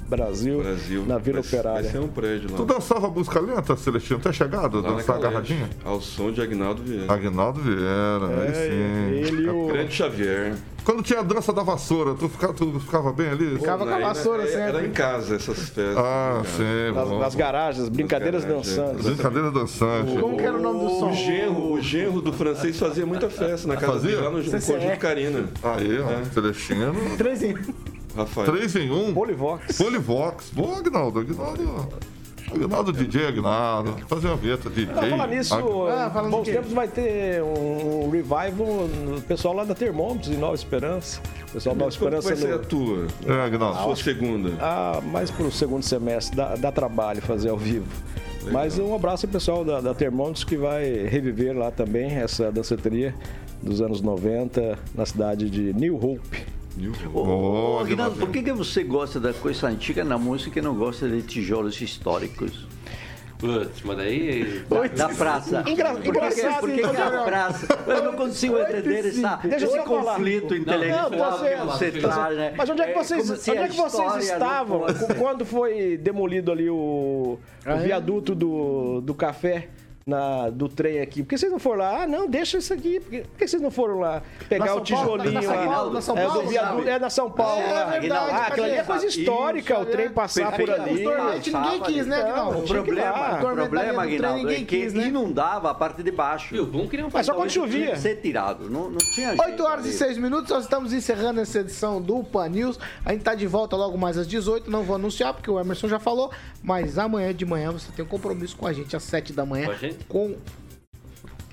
Brasil, Brasil. na Vila Vai- Vai Operária. ser um prédio lá. Tu dançava música lenta, Celestino? Até chegado? Lá dançar Caleste, Ao som de Agnaldo Vieira. Agnaldo Vieira, aí É, sim. ele e o. Grande Xavier. Quando tinha a dança da vassoura, tu ficava, tu ficava bem ali? Ficava com a vassoura era, sempre. Era em casa essas festas. Ah, sim. Nas, nas garagens, brincadeiras garagens, é. dançantes. Brincadeira dançante. Como que era o nome do som? O genro, o genro do francês fazia muita festa na casa Fazia? dele, lá no CCE. Conjunto Carina. Aí, ó, É. Celestino. Três em... Rafael. 3 em 1. Polivox. Polivox. Boa, Agnaldo. Agnaldo. Agnaldo DJ, Agnaldo. Fazer uma vinheta DJ. Não, falar nisso, Ah, falando bons tempos vai ter um revival no pessoal lá da Termômetros em Nova Esperança. O pessoal da Nova Esperança vai ser a no, tua? É, Agnaldo. Sua segunda. ah, mais pro segundo semestre, dá, dá trabalho fazer ao vivo. Mas um abraço ao pessoal da, da Termômetros que vai reviver lá também essa danceteria dos anos 90 na cidade de New Hope. Ô, Ô, Aguinaldo, por que, que você gosta da coisa antiga na música e não gosta de tijolos históricos? Putz, mas daí. Da, da praça. Engra- por que, que- engraçado, por que, que hein, a praça? Eu não consigo entender essa, Deixa eu esse só falar. conflito intelectual Não, você- que você traz, né? Mas onde é que vocês, se onde a é que vocês não estavam quando foi demolido ali o, o Ah, é? viaduto do, do café? Na, do trem aqui. Por que vocês não foram lá? Ah, não, deixa isso aqui. Por que, por que vocês não foram lá pegar Na o São Paulo? tijolinho Na São lá? Paulo? Na São é, Paulo, do viaduto, é na São Paulo. É, lá. verdade, ah, aquilo ali é coisa histórica, Isso, o trem é. passar por ali. Os tornetes ninguém quis, né, Não, Aguinaldo? O ir lá. problema, o problema, Aguinaldo, é ninguém que quis, né? inundava a parte de baixo. E o bom que não Mas só quando Então, chovia. que ser tirado. Não, não tinha jeito 8 horas e ali. 6 minutos, nós estamos encerrando essa edição do Pan News. A gente tá de volta logo mais às 18, não vou anunciar porque o Emerson já falou, mas amanhã de manhã você tem um compromisso com a gente às 7 da manhã Com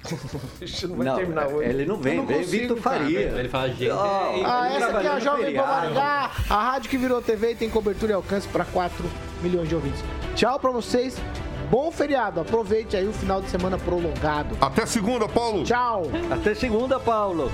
não vai Não, terminar hoje. ele não vem, não vem consigo, Vitor cara. Faria. Ele fala, gente. Ah, é- Ah, essa aqui é a Jovem Pan. Maringá, a rádio que virou TV e tem cobertura e alcance para 4 milhões de ouvintes. Tchau pra vocês, bom feriado, aproveite aí o final de semana prolongado. Até segunda, Paulo. Tchau! Até segunda, Paulo.